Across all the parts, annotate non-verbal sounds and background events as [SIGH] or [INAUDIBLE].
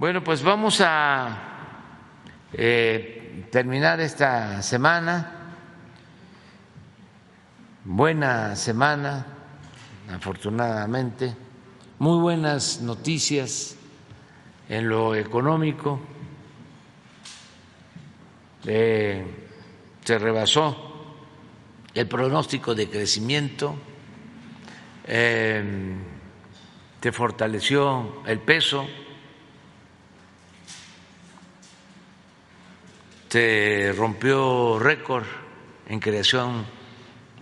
Bueno, pues vamos a eh, terminar esta semana, buena semana, afortunadamente, muy buenas noticias en lo económico, eh, se rebasó el pronóstico de crecimiento, eh, se fortaleció el peso, se rompió récord en creación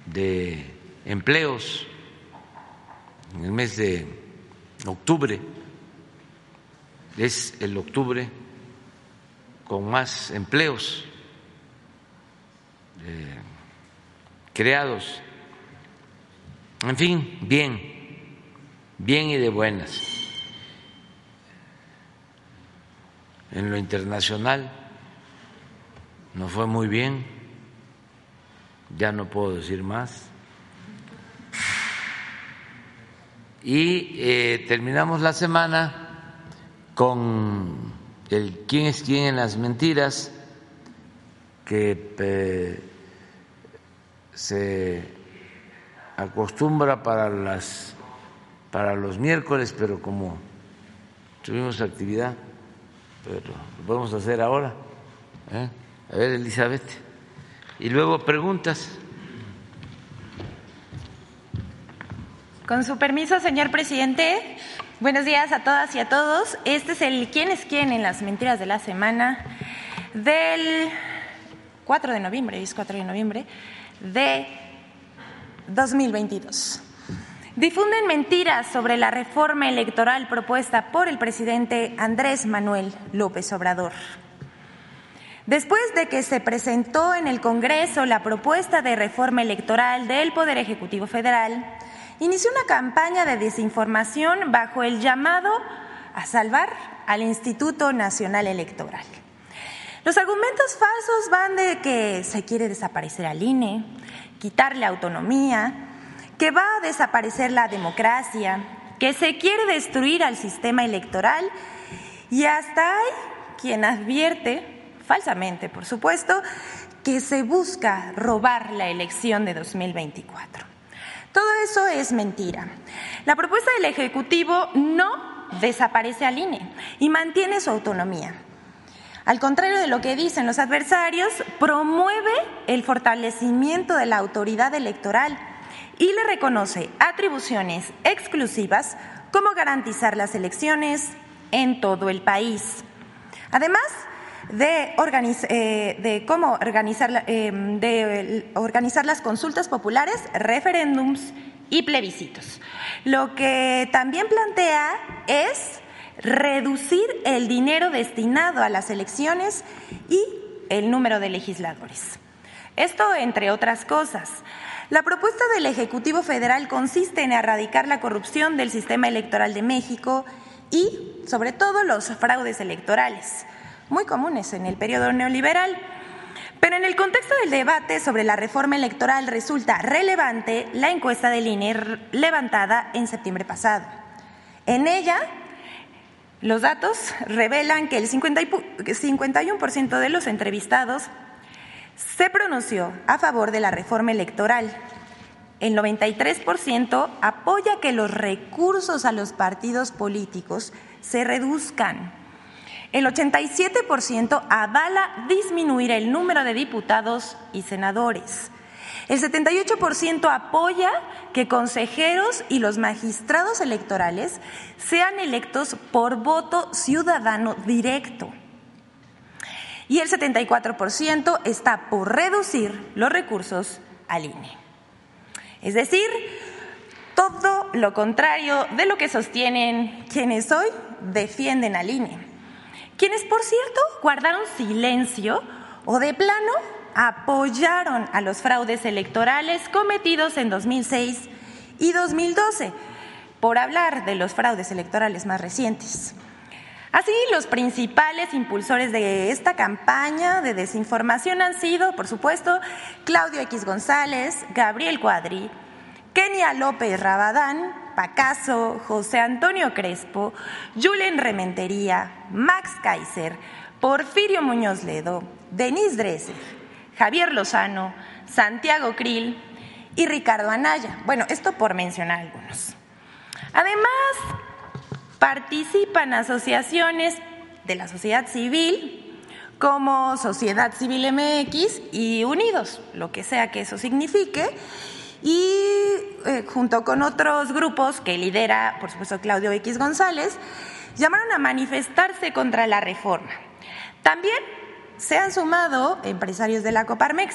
de empleos en el mes de octubre. Es el octubre con más empleos eh, creados. En fin, bien, bien y de buenas. En lo internacional nos fue muy bien, ya no puedo decir más. Y eh, terminamos la semana con el quién es quién en las mentiras, que se acostumbra para las para los miércoles, pero como tuvimos actividad, pero lo podemos hacer ahora. ¿eh? A ver, Elizabeth. Y luego preguntas. Con su permiso, señor presidente, buenos días a todas y a todos. Este es el quién es quién en las mentiras de la semana del 4 de noviembre, es 4 de noviembre de 2022. Difunden mentiras sobre la reforma electoral propuesta por el presidente Andrés Manuel López Obrador. Después de que se presentó en el Congreso la propuesta de reforma electoral del Poder Ejecutivo Federal, inició una campaña de desinformación bajo el llamado a salvar al Instituto Nacional Electoral. Los argumentos falsos van de que se quiere desaparecer al INE, quitarle autonomía, que va a desaparecer la democracia, que se quiere destruir al sistema electoral y hasta hay quien advierte, falsamente por supuesto, que se busca robar la elección de 2024. Todo eso es mentira. La propuesta del Ejecutivo no desaparece al INE y mantiene su autonomía. Al contrario de lo que dicen los adversarios, promueve el fortalecimiento de la autoridad electoral y le reconoce atribuciones exclusivas como garantizar las elecciones en todo el país. Además de, eh, cómo organizar, eh, de organizar las consultas populares, referéndums y plebiscitos. Lo que también plantea es reducir el dinero destinado a las elecciones y el número de legisladores. Esto, entre otras cosas. La propuesta del Ejecutivo Federal consiste en erradicar la corrupción del sistema electoral de México y, sobre todo, los fraudes electorales, muy comunes en el periodo neoliberal. Pero en el contexto del debate sobre la reforma electoral resulta relevante la encuesta del INE levantada en septiembre pasado. En ella los datos revelan que el 51% de los entrevistados se pronunció a favor de la reforma electoral. El 93% apoya que los recursos a los partidos políticos se reduzcan. El 87% avala disminuir el número de diputados y senadores. El 78% apoya que consejeros y los magistrados electorales sean electos por voto ciudadano directo. Y el 74% está por reducir los recursos al INE. Es decir, todo lo contrario de lo que sostienen quienes hoy defienden al INE. Quienes, por cierto, guardaron silencio o de plano apoyaron a los fraudes electorales cometidos en 2006 y 2012, por hablar de los fraudes electorales más recientes. Así, los principales impulsores de esta campaña de desinformación han sido, por supuesto, Claudio X González, Gabriel Cuadri, Kenia López Rabadán, Pacaso, José Antonio Crespo, Julen Rementería, Max Kaiser, Porfirio Muñoz Ledo, Denise Dresser, Javier Lozano, Santiago Krill y Ricardo Anaya. Bueno, esto por mencionar algunos. Además, participan asociaciones de la sociedad civil como Sociedad Civil MX y Unidos, lo que sea que eso signifique, y eh, junto con otros grupos que lidera, por supuesto, Claudio X González, llamaron a manifestarse contra la reforma. También se han sumado empresarios de la Coparmex.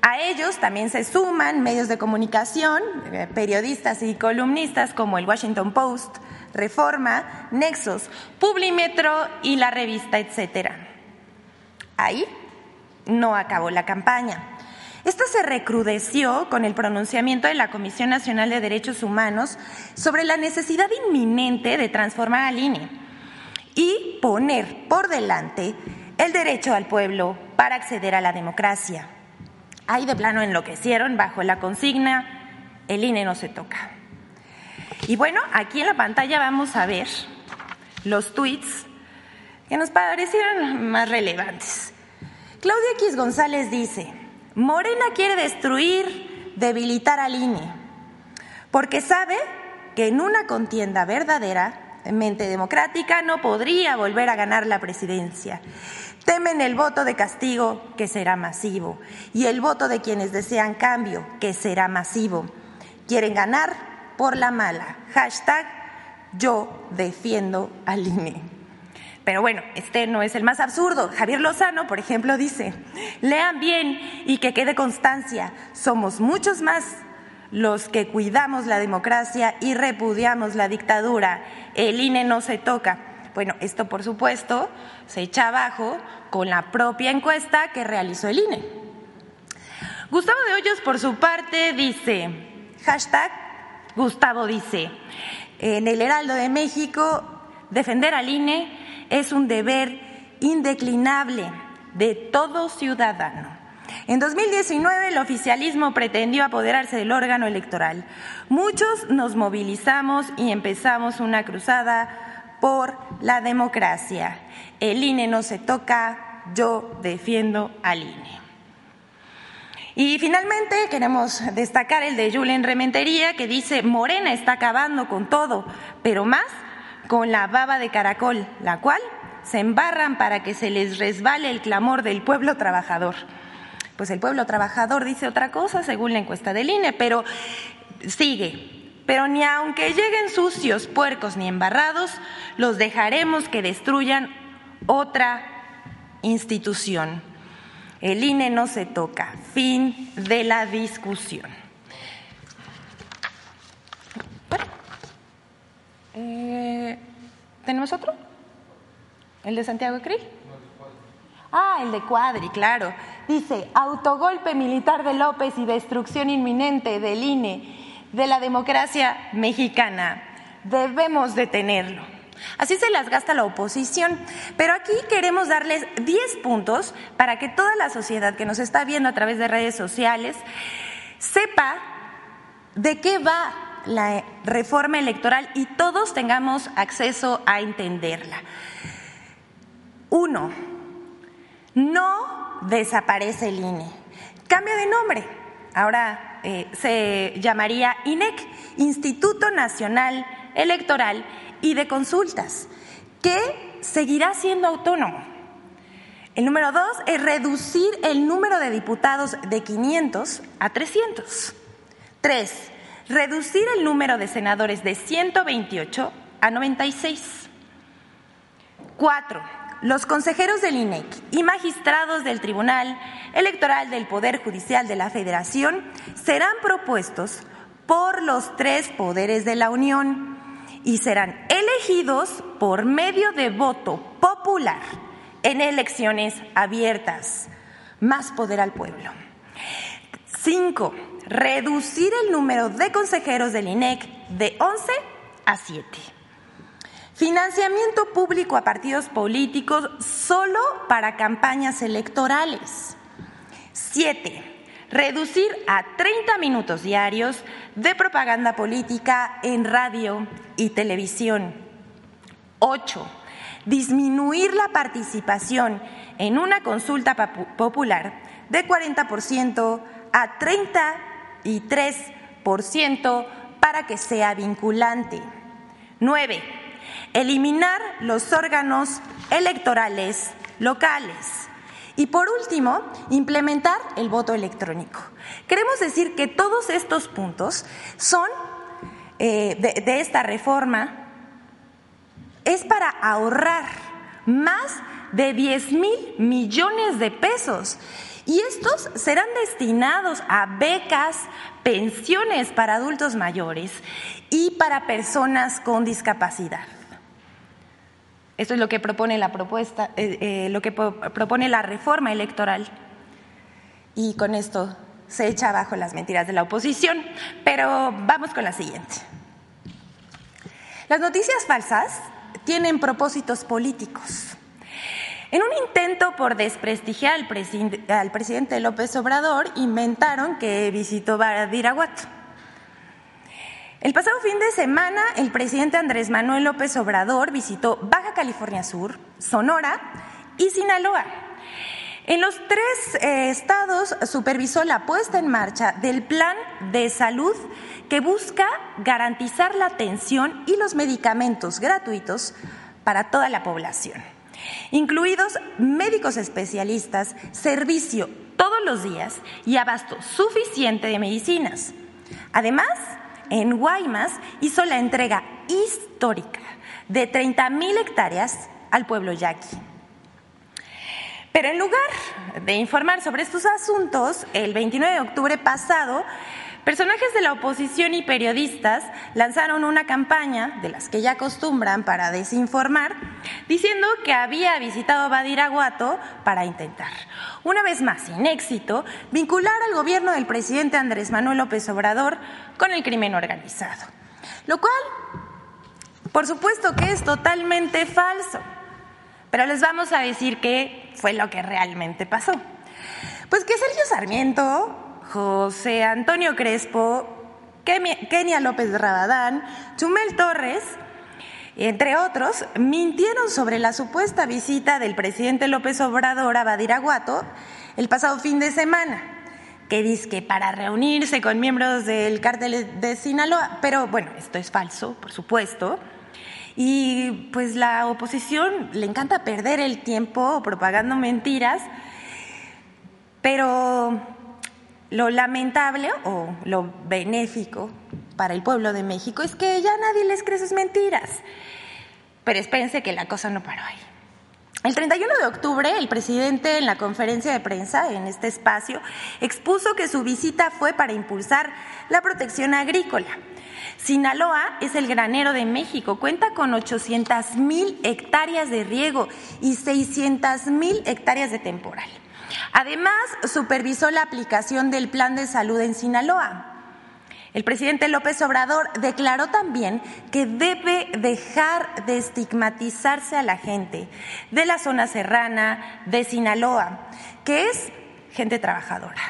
A ellos también se suman medios de comunicación, eh, periodistas y columnistas como el Washington Post, Reforma, Nexos, Publimetro y la revista, etcétera. Ahí no acabó la campaña. Esta se recrudeció con el pronunciamiento de la Comisión Nacional de Derechos Humanos sobre la necesidad inminente de transformar al INE y poner por delante el derecho al pueblo para acceder a la democracia. Ahí de plano enloquecieron bajo la consigna, el INE no se toca. Y bueno, aquí en la pantalla vamos a ver los tweets que nos parecieron más relevantes. Claudia X González dice, Morena quiere destruir, debilitar al INE, porque sabe que en una contienda verdaderamente democrática no podría volver a ganar la presidencia. Temen el voto de castigo, que será masivo, y el voto de quienes desean cambio, que será masivo. Quieren ganar por la mala. Hashtag yo defiendo al INE. Pero bueno, este no es el más absurdo. Javier Lozano, por ejemplo, dice, lean bien y que quede constancia, somos muchos más los que cuidamos la democracia y repudiamos la dictadura. El INE no se toca. Bueno, esto por supuesto se echa abajo con la propia encuesta que realizó el INE. Gustavo de Hoyos, por su parte, dice, hashtag Gustavo dice, en el Heraldo de México, defender al INE es un deber indeclinable de todo ciudadano. En 2019 el oficialismo pretendió apoderarse del órgano electoral. Muchos nos movilizamos y empezamos una cruzada por la democracia. El INE no se toca, yo defiendo al INE. Y finalmente queremos destacar el de Julen Rementería que dice, Morena está acabando con todo, pero más con la baba de caracol, la cual se embarran para que se les resbale el clamor del pueblo trabajador. Pues el pueblo trabajador dice otra cosa según la encuesta del INE, pero sigue. Pero ni aunque lleguen sucios, puercos ni embarrados, los dejaremos que destruyan otra institución. El INE no se toca. Fin de la discusión. Eh, ¿Tenemos otro? ¿El de Santiago Krill? Ah, el de Cuadri, claro. Dice, autogolpe militar de López y destrucción inminente del INE, de la democracia mexicana. Debemos detenerlo. Así se las gasta la oposición. Pero aquí queremos darles 10 puntos para que toda la sociedad que nos está viendo a través de redes sociales sepa de qué va la reforma electoral y todos tengamos acceso a entenderla. Uno, no desaparece el INE. Cambia de nombre. Ahora eh, se llamaría INEC, Instituto Nacional Electoral y de consultas, que seguirá siendo autónomo. El número dos es reducir el número de diputados de 500 a 300. Tres, reducir el número de senadores de 128 a 96. Cuatro, los consejeros del INEC y magistrados del Tribunal Electoral del Poder Judicial de la Federación serán propuestos por los tres poderes de la Unión y serán elegidos por medio de voto popular en elecciones abiertas. Más poder al pueblo. Cinco, reducir el número de consejeros del INEC de 11 a 7. Financiamiento público a partidos políticos solo para campañas electorales. Siete, reducir a 30 minutos diarios de propaganda política en radio y televisión. 8. Disminuir la participación en una consulta popular de 40% a 33% para que sea vinculante. 9. Eliminar los órganos electorales locales. Y por último, implementar el voto electrónico. Queremos decir que todos estos puntos son eh, de, esta reforma es para ahorrar más de 10 mil millones de pesos. Y estos serán destinados a becas, pensiones para adultos mayores y para personas con discapacidad. Esto es lo que propone la propuesta, eh, eh, lo que propone la reforma electoral. Y con esto se echa abajo las mentiras de la oposición. Pero vamos con la siguiente. Las noticias falsas tienen propósitos políticos. En un intento por desprestigiar al, al presidente López Obrador, inventaron que visitó Badiraguato. El pasado fin de semana, el presidente Andrés Manuel López Obrador visitó Baja California Sur, Sonora y Sinaloa. En los tres eh, estados supervisó la puesta en marcha del plan de salud que busca garantizar la atención y los medicamentos gratuitos para toda la población, incluidos médicos especialistas, servicio todos los días y abasto suficiente de medicinas. Además, en Guaymas hizo la entrega histórica de 30 mil hectáreas al pueblo yaqui. Pero en lugar de informar sobre estos asuntos, el 29 de octubre pasado, personajes de la oposición y periodistas lanzaron una campaña, de las que ya acostumbran para desinformar, diciendo que había visitado Badiraguato para intentar, una vez más sin éxito, vincular al gobierno del presidente Andrés Manuel López Obrador con el crimen organizado. Lo cual, por supuesto que es totalmente falso. Pero les vamos a decir qué fue lo que realmente pasó. Pues que Sergio Sarmiento, José Antonio Crespo, Kenia López Rabadán, Chumel Torres, entre otros, mintieron sobre la supuesta visita del presidente López Obrador a Badiraguato el pasado fin de semana, que dice que para reunirse con miembros del cártel de Sinaloa, pero bueno, esto es falso, por supuesto. Y pues la oposición le encanta perder el tiempo propagando mentiras, pero lo lamentable o lo benéfico para el pueblo de México es que ya nadie les cree sus mentiras. Pero espérense que la cosa no paró ahí. El 31 de octubre, el presidente en la conferencia de prensa en este espacio expuso que su visita fue para impulsar la protección agrícola Sinaloa es el granero de México, cuenta con 800 mil hectáreas de riego y 600 mil hectáreas de temporal. Además, supervisó la aplicación del Plan de Salud en Sinaloa. El presidente López Obrador declaró también que debe dejar de estigmatizarse a la gente de la zona serrana de Sinaloa, que es gente trabajadora.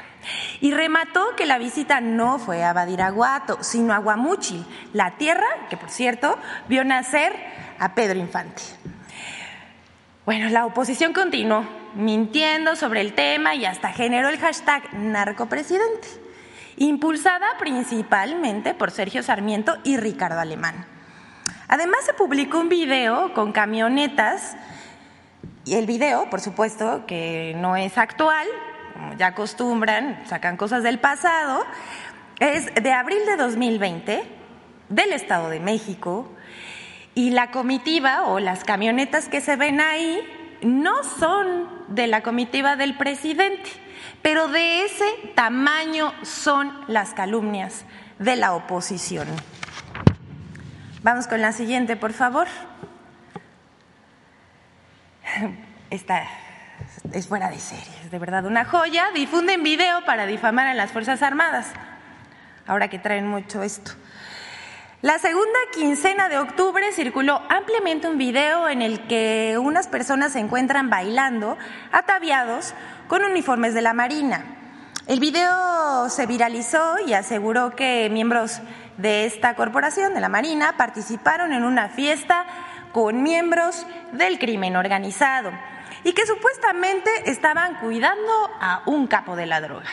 Y remató que la visita no fue a Badiraguato, sino a Guamúchil, la tierra que, por cierto, vio nacer a Pedro Infante. Bueno, la oposición continuó mintiendo sobre el tema y hasta generó el hashtag narcopresidente, impulsada principalmente por Sergio Sarmiento y Ricardo Alemán. Además se publicó un video con camionetas y el video, por supuesto, que no es actual, ya acostumbran, sacan cosas del pasado, es de abril de 2020 del Estado de México y la comitiva o las camionetas que se ven ahí no son de la comitiva del presidente, pero de ese tamaño son las calumnias de la oposición. Vamos con la siguiente, por favor. Esta es fuera de serie, es de verdad una joya. Difunden video para difamar a las Fuerzas Armadas, ahora que traen mucho esto. La segunda quincena de octubre circuló ampliamente un video en el que unas personas se encuentran bailando ataviados con uniformes de la Marina. El video se viralizó y aseguró que miembros de esta corporación, de la Marina, participaron en una fiesta con miembros del crimen organizado y que supuestamente estaban cuidando a un capo de la droga.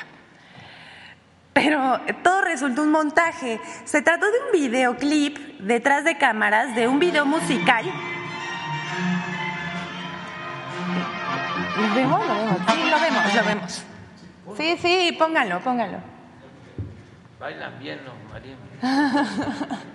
Pero todo resultó un montaje. Se trató de un videoclip detrás de cámaras de un video musical. ¿Lo vemos? Lo vemos. Sí, lo vemos, lo vemos. Sí, sí, póngalo, póngalo. Bailan bien los marinos. [LAUGHS]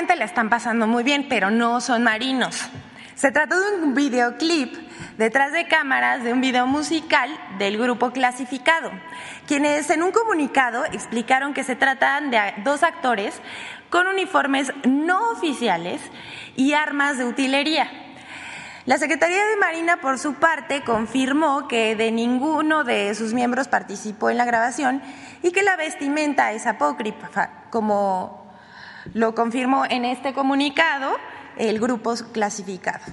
Claramente la están pasando muy bien, pero no son marinos. Se trató de un videoclip detrás de cámaras de un video musical del grupo clasificado, quienes en un comunicado explicaron que se tratan de dos actores con uniformes no oficiales y armas de utilería. La Secretaría de Marina, por su parte, confirmó que de ninguno de sus miembros participó en la grabación y que la vestimenta es apócrifa, como lo confirmó en este comunicado el grupo clasificado.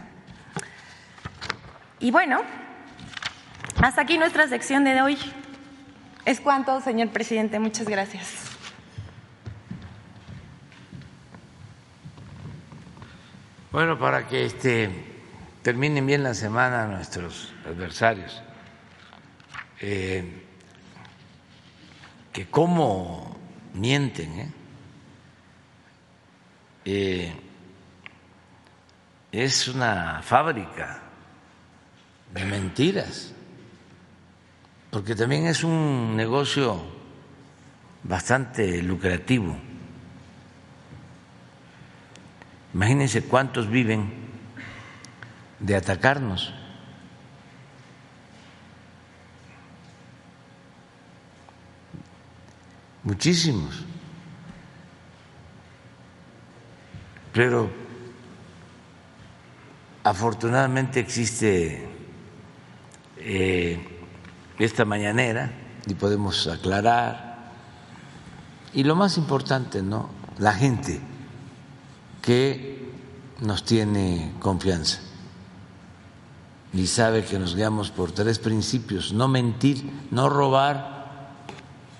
Y bueno, hasta aquí nuestra sección de hoy. Es cuanto, señor presidente. Muchas gracias. Bueno, para que este, terminen bien la semana nuestros adversarios, eh, que cómo mienten, ¿eh? Eh, es una fábrica de mentiras, porque también es un negocio bastante lucrativo. Imagínense cuántos viven de atacarnos. Muchísimos. Pero afortunadamente existe eh, esta mañanera y podemos aclarar. Y lo más importante, ¿no? La gente que nos tiene confianza y sabe que nos guiamos por tres principios, no mentir, no robar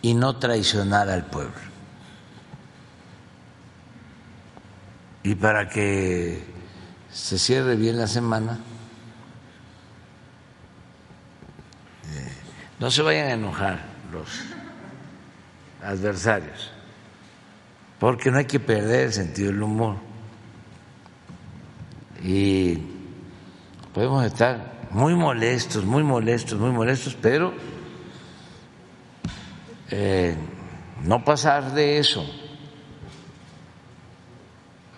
y no traicionar al pueblo. Y para que se cierre bien la semana, No se vayan a enojar los adversarios, porque no hay que perder el sentido del humor. Y podemos estar muy molestos, muy molestos, muy molestos, pero eh, no pasar de eso.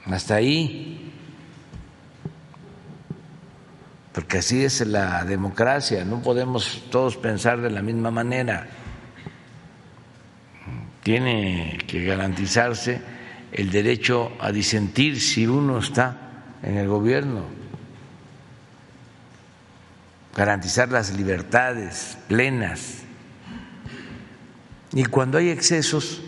Hasta ahí porque así es la democracia, no podemos todos pensar de la misma manera. Tiene que garantizarse el derecho a disentir si uno está en el gobierno, garantizar las libertades plenas. Y cuando hay excesos,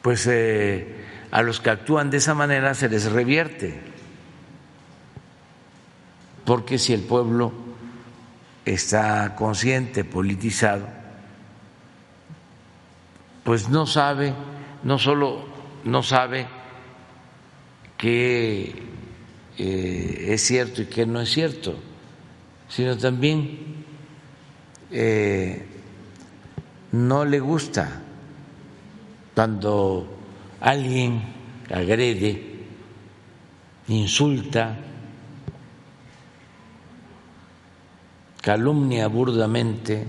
pues eh, a los que actúan de esa manera se les revierte. Porque si el pueblo está consciente, politizado, pues no sabe, no solo no sabe qué eh, es cierto y qué no es cierto, sino también eh, no le gusta cuando alguien agrede, insulta, calumnia burdamente,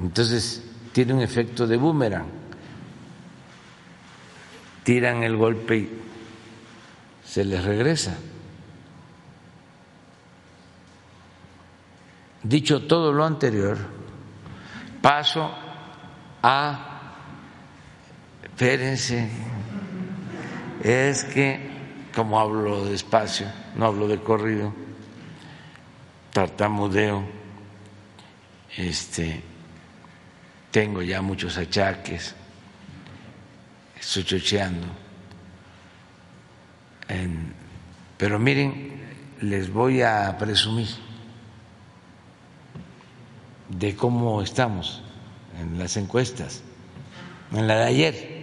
entonces tiene un efecto de boomerang. Tiran el golpe y se les regresa. Dicho todo lo anterior, paso Ah, espérense, es que como hablo despacio, no hablo de corrido, tartamudeo, este, tengo ya muchos achaques, estoy chocheando. pero miren, les voy a presumir de cómo estamos en las encuestas. En la de ayer,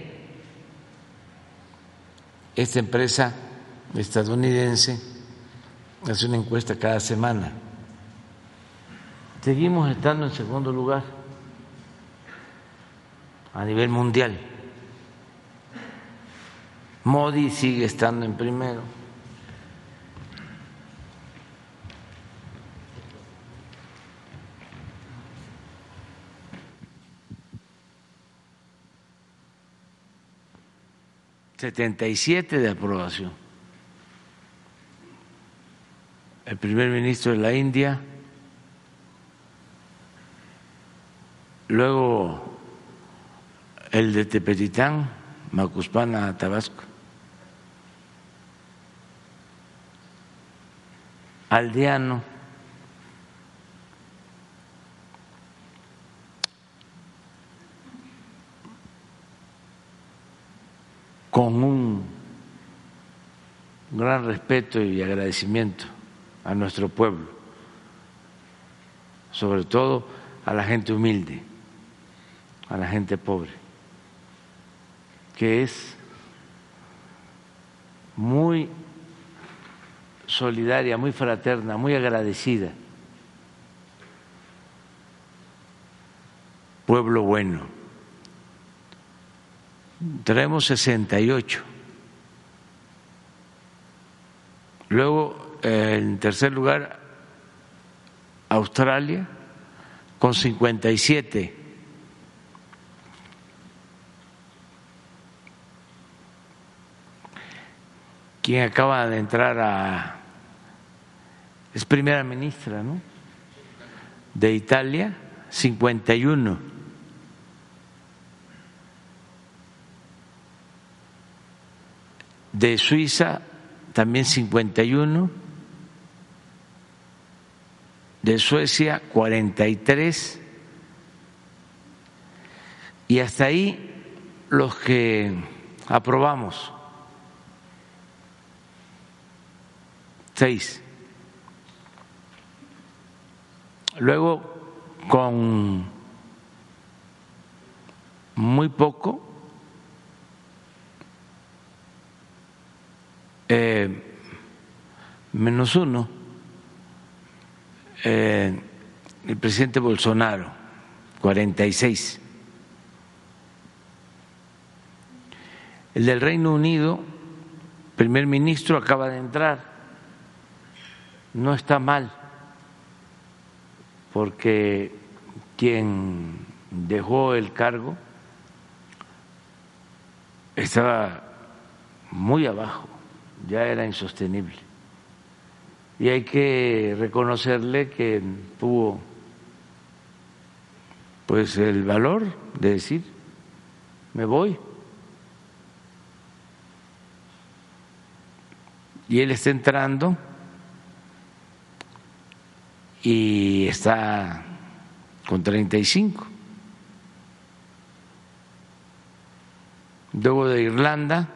esta empresa estadounidense hace una encuesta cada semana. Seguimos estando en segundo lugar a nivel mundial. Modi sigue estando en primero. 77 de aprobación. El primer ministro de la India, luego el de Tepetitán, Macuspana, Tabasco, Aldeano, con un gran respeto y agradecimiento a nuestro pueblo, sobre todo a la gente humilde, a la gente pobre, que es muy solidaria, muy fraterna, muy agradecida. Pueblo bueno traemos 68. Luego, en tercer lugar, Australia con 57. Quien acaba de entrar a... es primera ministra, ¿no? De Italia, 51. De Suiza también 51, de Suecia 43 y hasta ahí los que aprobamos. Seis. Luego, con muy poco, Eh, menos uno, eh, el presidente Bolsonaro, 46. El del Reino Unido, primer ministro, acaba de entrar. No está mal, porque quien dejó el cargo estaba muy abajo ya era insostenible. Y hay que reconocerle que tuvo pues el valor de decir, me voy. Y él está entrando y está con 35. Luego de Irlanda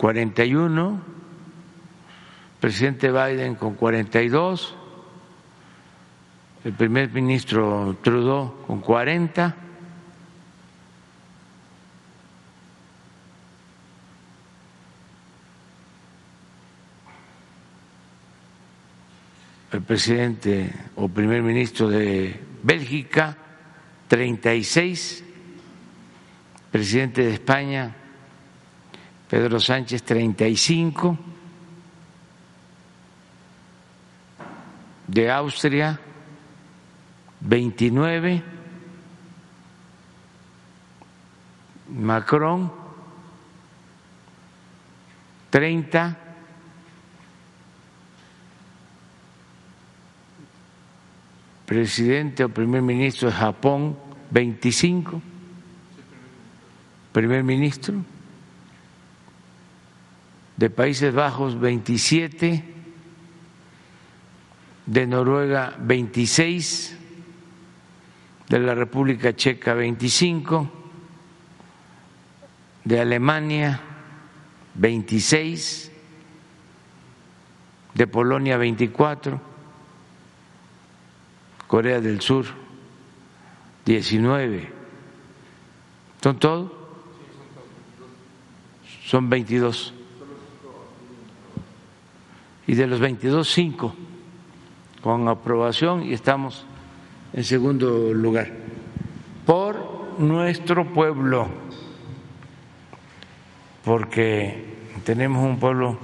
41, presidente Biden con 42, el primer ministro Trudeau con 40. el presidente o primer ministro de Bélgica, 36, presidente de España, Pedro Sánchez 35, de Austria 29, Macron 30, presidente o primer ministro de Japón 25, primer ministro, de Países Bajos 27, de Noruega 26, de la República Checa 25, de Alemania 26, de Polonia 24, Corea del Sur 19. ¿Son todos? Son 22. Y de los 22, 5 con aprobación y estamos en segundo lugar. Por nuestro pueblo, porque tenemos un pueblo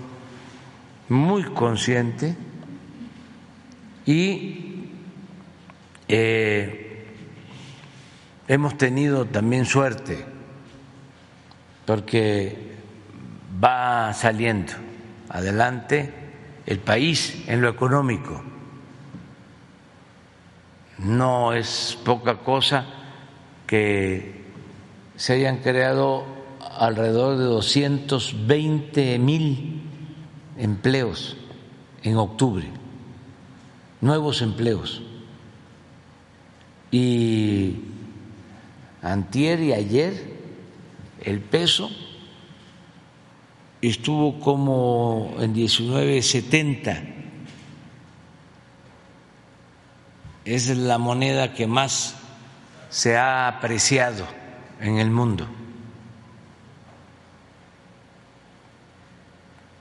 muy consciente y eh, hemos tenido también suerte porque va saliendo adelante el país en lo económico. No es poca cosa que se hayan creado alrededor de 220 mil empleos en octubre, nuevos empleos. Y antier y ayer el peso estuvo como en 1970. Es la moneda que más se ha apreciado en el mundo.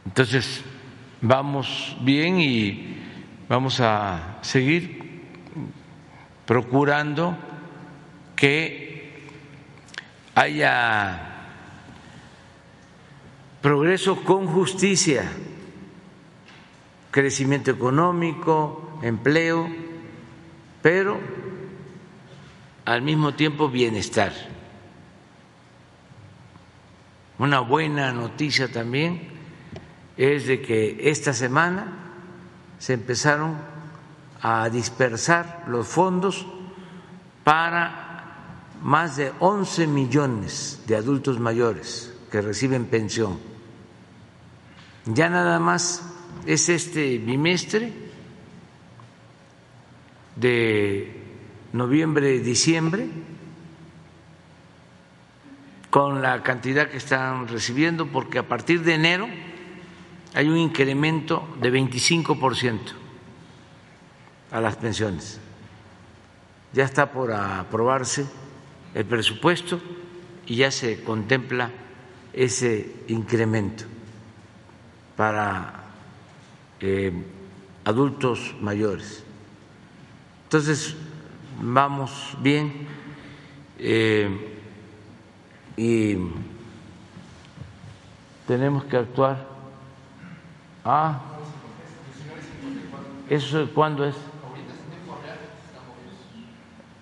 Entonces, vamos bien y vamos a seguir procurando que haya progreso con justicia, crecimiento económico, empleo, pero al mismo tiempo bienestar. Una buena noticia también es de que esta semana se empezaron a dispersar los fondos para más de 11 millones de adultos mayores que reciben pensión. Ya nada más es este bimestre de noviembre, diciembre, con la cantidad que están recibiendo, porque a partir de enero hay un incremento de 25% a las pensiones. Ya está por aprobarse el presupuesto y ya se contempla ese incremento para eh, adultos mayores. Entonces, vamos bien eh, y tenemos que actuar Ah, ¿eso cuándo es?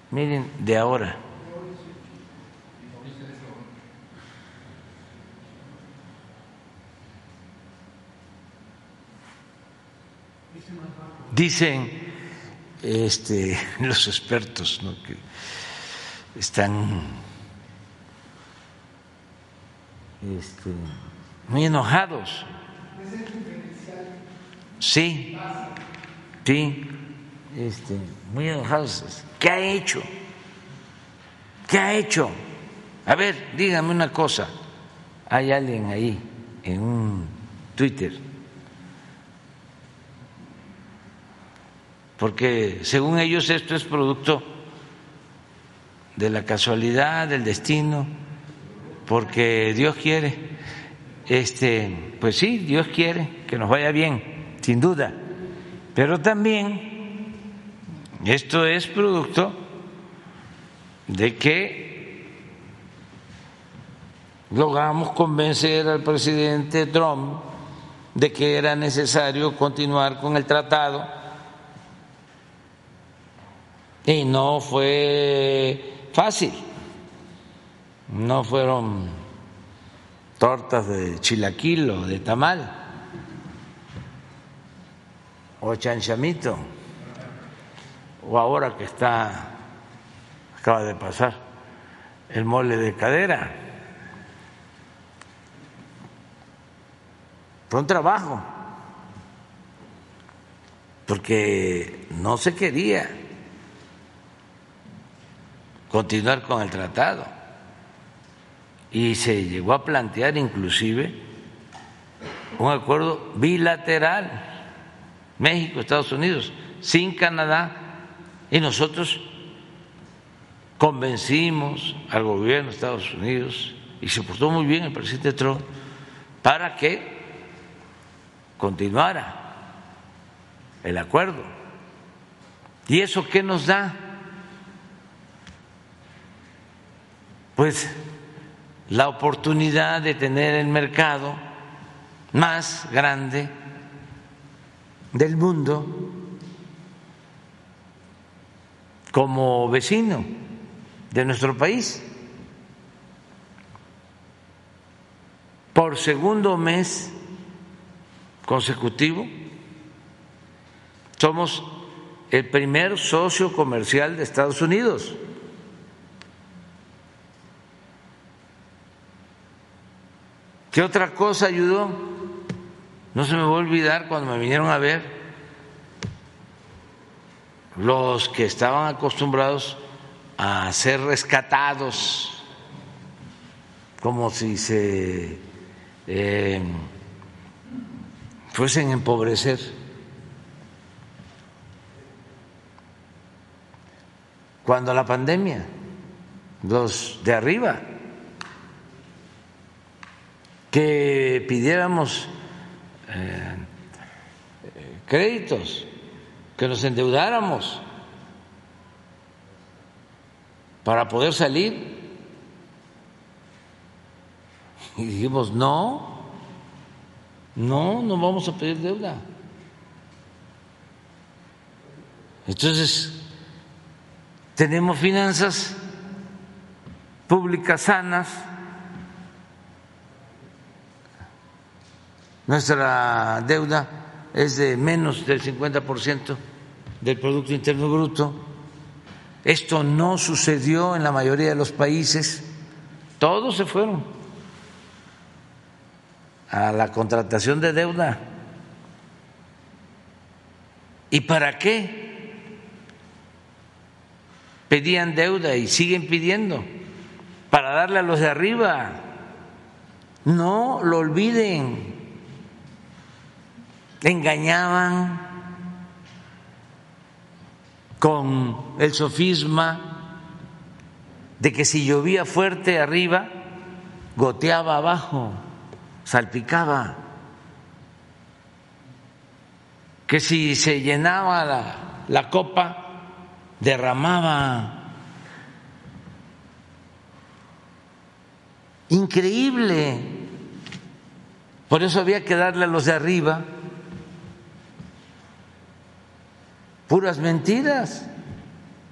Miren, de ahora. Dicen este, [LAUGHS] los expertos ¿no? que están este, muy enojados Sí, sí, este, muy enojados. ¿Qué ha hecho? ¿Qué ha hecho? A ver, dígame una cosa. Hay alguien ahí en un Twitter. Porque según ellos esto es producto de la casualidad, del destino, porque Dios quiere. Este, pues sí, Dios quiere que nos vaya bien sin duda, pero también esto es producto de que logramos convencer al presidente Trump de que era necesario continuar con el tratado y no fue fácil, no fueron tortas de chilaquilo, de tamal. O Chanchamito, o ahora que está acaba de pasar el mole de cadera. Fue un trabajo, porque no se quería continuar con el tratado y se llegó a plantear inclusive un acuerdo bilateral México, Estados Unidos, sin Canadá, y nosotros convencimos al gobierno de Estados Unidos, y se portó muy bien el presidente Trump, para que continuara el acuerdo. ¿Y eso qué nos da? Pues la oportunidad de tener el mercado más grande del mundo como vecino de nuestro país. Por segundo mes consecutivo, somos el primer socio comercial de Estados Unidos. ¿Qué otra cosa ayudó? No se me va a olvidar cuando me vinieron a ver los que estaban acostumbrados a ser rescatados como si se eh, fuesen a empobrecer. Cuando la pandemia, los de arriba, que pidiéramos eh, créditos, que nos endeudáramos para poder salir. Y dijimos, no, no, no vamos a pedir deuda. Entonces, tenemos finanzas públicas sanas Nuestra deuda es de menos del 50% del Producto Interno Bruto. Esto no sucedió en la mayoría de los países. Todos se fueron a la contratación de deuda. ¿Y para qué? Pedían deuda y siguen pidiendo para darle a los de arriba. No lo olviden engañaban con el sofisma de que si llovía fuerte arriba, goteaba abajo, salpicaba, que si se llenaba la, la copa, derramaba. Increíble. Por eso había que darle a los de arriba puras mentiras.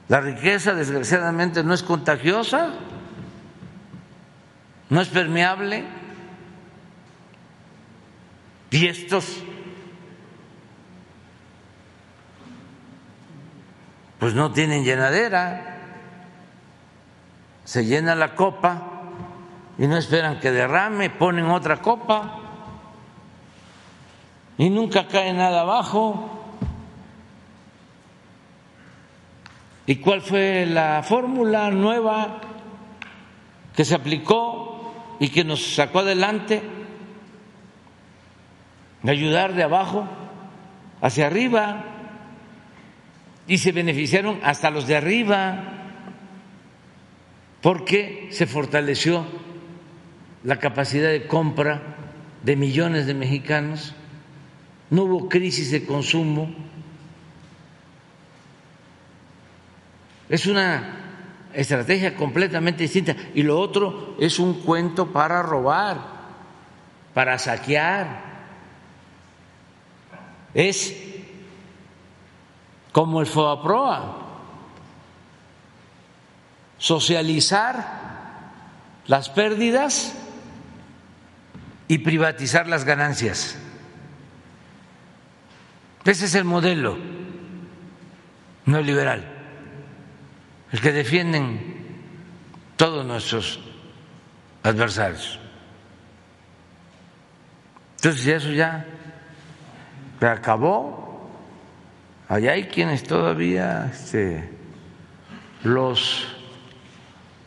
La riqueza, desgraciadamente, no es contagiosa, no es permeable. Y estos, pues no tienen llenadera, se llena la copa y no esperan que derrame, ponen otra copa y nunca cae nada abajo. ¿Y cuál fue la fórmula nueva que se aplicó y que nos sacó adelante? De ayudar de abajo hacia arriba. Y se beneficiaron hasta los de arriba porque se fortaleció la capacidad de compra de millones de mexicanos, no hubo crisis de consumo Es una estrategia completamente distinta. Y lo otro es un cuento para robar, para saquear. Es como el FOAPROA, socializar las pérdidas y privatizar las ganancias. Ese es el modelo neoliberal el que defienden todos nuestros adversarios. Entonces eso ya se acabó. Allá hay quienes todavía este, los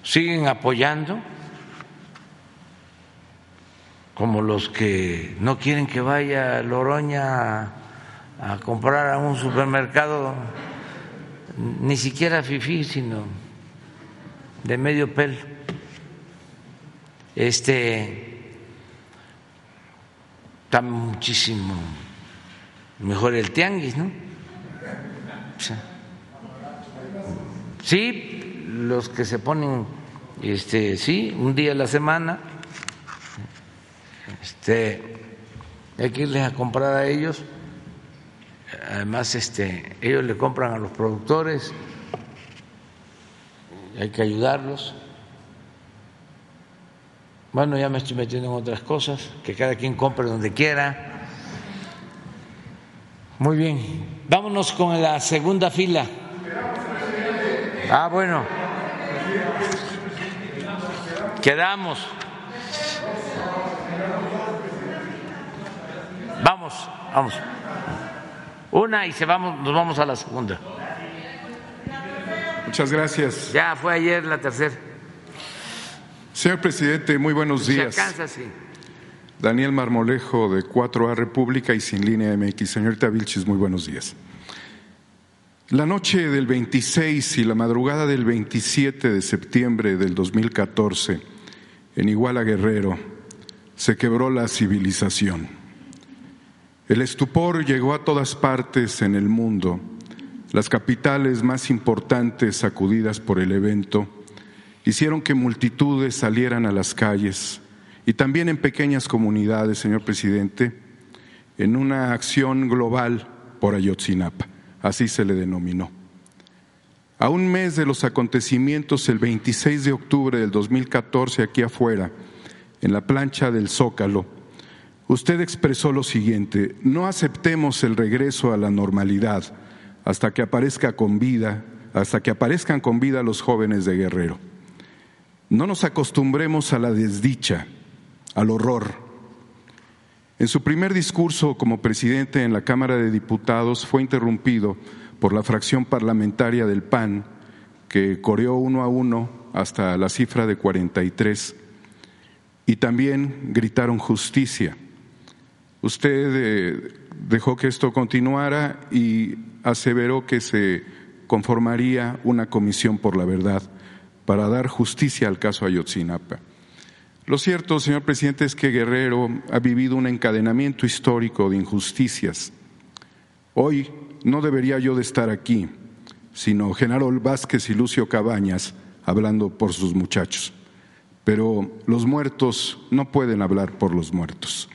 siguen apoyando, como los que no quieren que vaya Loroña a, a comprar a un supermercado, ni siquiera FIFI, sino de medio pelo. Este está muchísimo mejor el tianguis, ¿no? Sí, los que se ponen, este, sí, un día a la semana, este, hay que irles a comprar a ellos. Además, este, ellos le compran a los productores, hay que ayudarlos. Bueno, ya me estoy metiendo en otras cosas, que cada quien compre donde quiera. Muy bien, vámonos con la segunda fila. Ah, bueno. Quedamos. Vamos, vamos. Una y se vamos, nos vamos a la segunda. Muchas gracias. Ya fue ayer la tercera. Señor presidente, muy buenos días. Se alcanza, sí. Daniel Marmolejo de 4A República y Sin Línea MX. Señorita Vilchis, muy buenos días. La noche del 26 y la madrugada del 27 de septiembre del 2014, en Iguala Guerrero, se quebró la civilización. El estupor llegó a todas partes en el mundo. Las capitales más importantes sacudidas por el evento hicieron que multitudes salieran a las calles y también en pequeñas comunidades, señor presidente, en una acción global por Ayotzinapa, así se le denominó. A un mes de los acontecimientos, el 26 de octubre del 2014, aquí afuera, en la plancha del Zócalo, usted expresó lo siguiente, no aceptemos el regreso a la normalidad hasta que aparezca con vida, hasta que aparezcan con vida los jóvenes de Guerrero. No nos acostumbremos a la desdicha, al horror. En su primer discurso como presidente en la Cámara de Diputados fue interrumpido por la fracción parlamentaria del PAN, que corrió uno a uno hasta la cifra de 43, y también gritaron justicia. Usted eh, dejó que esto continuara y aseveró que se conformaría una comisión por la verdad para dar justicia al caso Ayotzinapa. Lo cierto, señor presidente, es que Guerrero ha vivido un encadenamiento histórico de injusticias. Hoy no debería yo de estar aquí, sino Genaro Vázquez y Lucio Cabañas hablando por sus muchachos. Pero los muertos no pueden hablar por los muertos.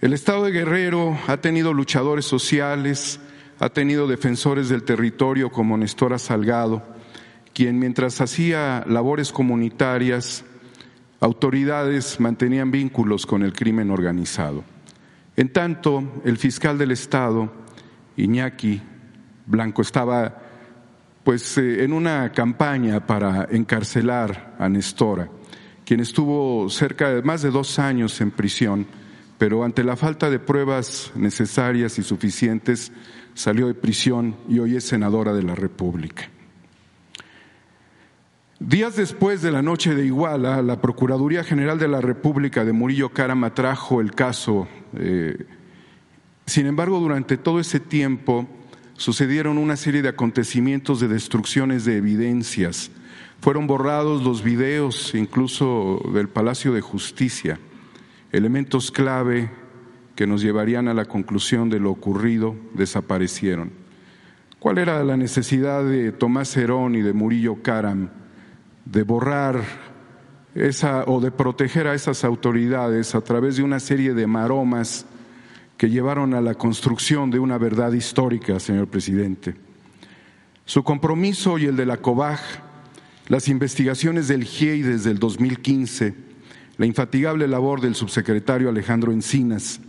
El Estado de Guerrero ha tenido luchadores sociales, ha tenido defensores del territorio como Nestora Salgado, quien mientras hacía labores comunitarias, autoridades mantenían vínculos con el crimen organizado. En tanto, el fiscal del Estado, Iñaki Blanco, estaba pues eh, en una campaña para encarcelar a Nestora, quien estuvo cerca de más de dos años en prisión, pero ante la falta de pruebas necesarias y suficientes salió de prisión y hoy es senadora de la República. Días después de la noche de Iguala, la Procuraduría General de la República de Murillo Carama trajo el caso. Eh, sin embargo, durante todo ese tiempo sucedieron una serie de acontecimientos de destrucciones de evidencias. Fueron borrados los videos, incluso del Palacio de Justicia. Elementos clave que nos llevarían a la conclusión de lo ocurrido desaparecieron. ¿Cuál era la necesidad de Tomás Herón y de Murillo Caram? de borrar esa o de proteger a esas autoridades a través de una serie de maromas que llevaron a la construcción de una verdad histórica, señor presidente. Su compromiso y el de la COBAG, las investigaciones del GIEI desde el 2015, la infatigable labor del subsecretario Alejandro Encinas,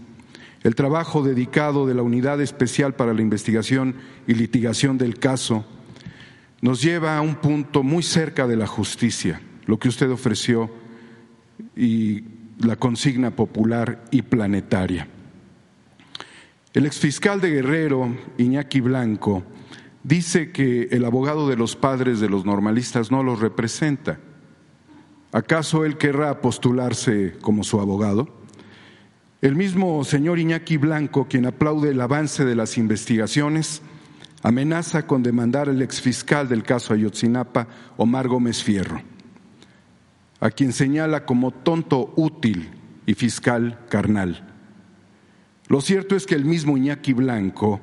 el trabajo dedicado de la Unidad Especial para la Investigación y Litigación del Caso, nos lleva a un punto muy cerca de la justicia, lo que usted ofreció y la consigna popular y planetaria. El exfiscal de Guerrero, Iñaki Blanco, dice que el abogado de los padres de los normalistas no los representa. ¿Acaso él querrá postularse como su abogado? El mismo señor Iñaki Blanco, quien aplaude el avance de las investigaciones, amenaza con demandar al exfiscal del caso Ayotzinapa, Omar Gómez Fierro, a quien señala como tonto útil y fiscal carnal. Lo cierto es que el mismo Iñaki Blanco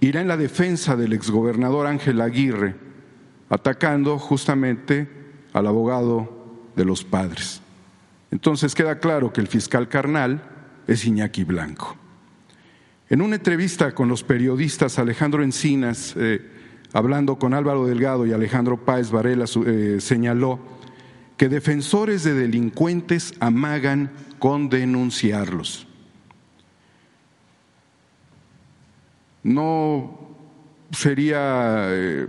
irá en la defensa del exgobernador Ángel Aguirre, atacando justamente al abogado de los padres. Entonces queda claro que el fiscal carnal es Iñaki Blanco. En una entrevista con los periodistas, Alejandro Encinas, eh, hablando con Álvaro Delgado y Alejandro Páez Varela, eh, señaló que defensores de delincuentes amagan con denunciarlos. No sería eh,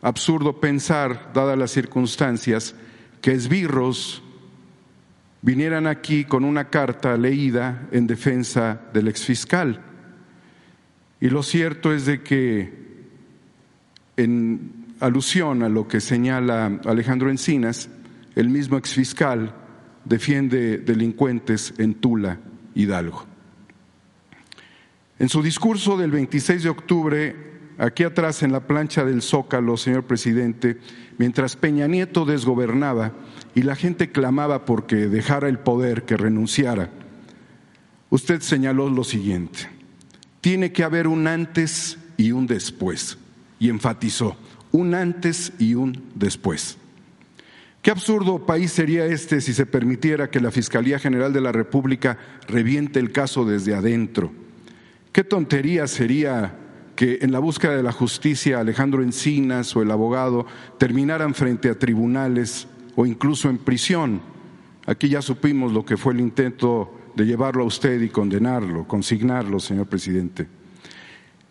absurdo pensar, dadas las circunstancias, que esbirros vinieran aquí con una carta leída en defensa del exfiscal. Y lo cierto es de que, en alusión a lo que señala Alejandro Encinas, el mismo exfiscal defiende delincuentes en Tula, Hidalgo. En su discurso del 26 de octubre, aquí atrás en la plancha del Zócalo, señor presidente, mientras Peña Nieto desgobernaba y la gente clamaba porque dejara el poder, que renunciara, usted señaló lo siguiente, tiene que haber un antes y un después, y enfatizó, un antes y un después. Qué absurdo país sería este si se permitiera que la Fiscalía General de la República reviente el caso desde adentro. Qué tontería sería que en la búsqueda de la justicia Alejandro Encinas o el abogado terminaran frente a tribunales o incluso en prisión. Aquí ya supimos lo que fue el intento de llevarlo a usted y condenarlo, consignarlo, señor presidente.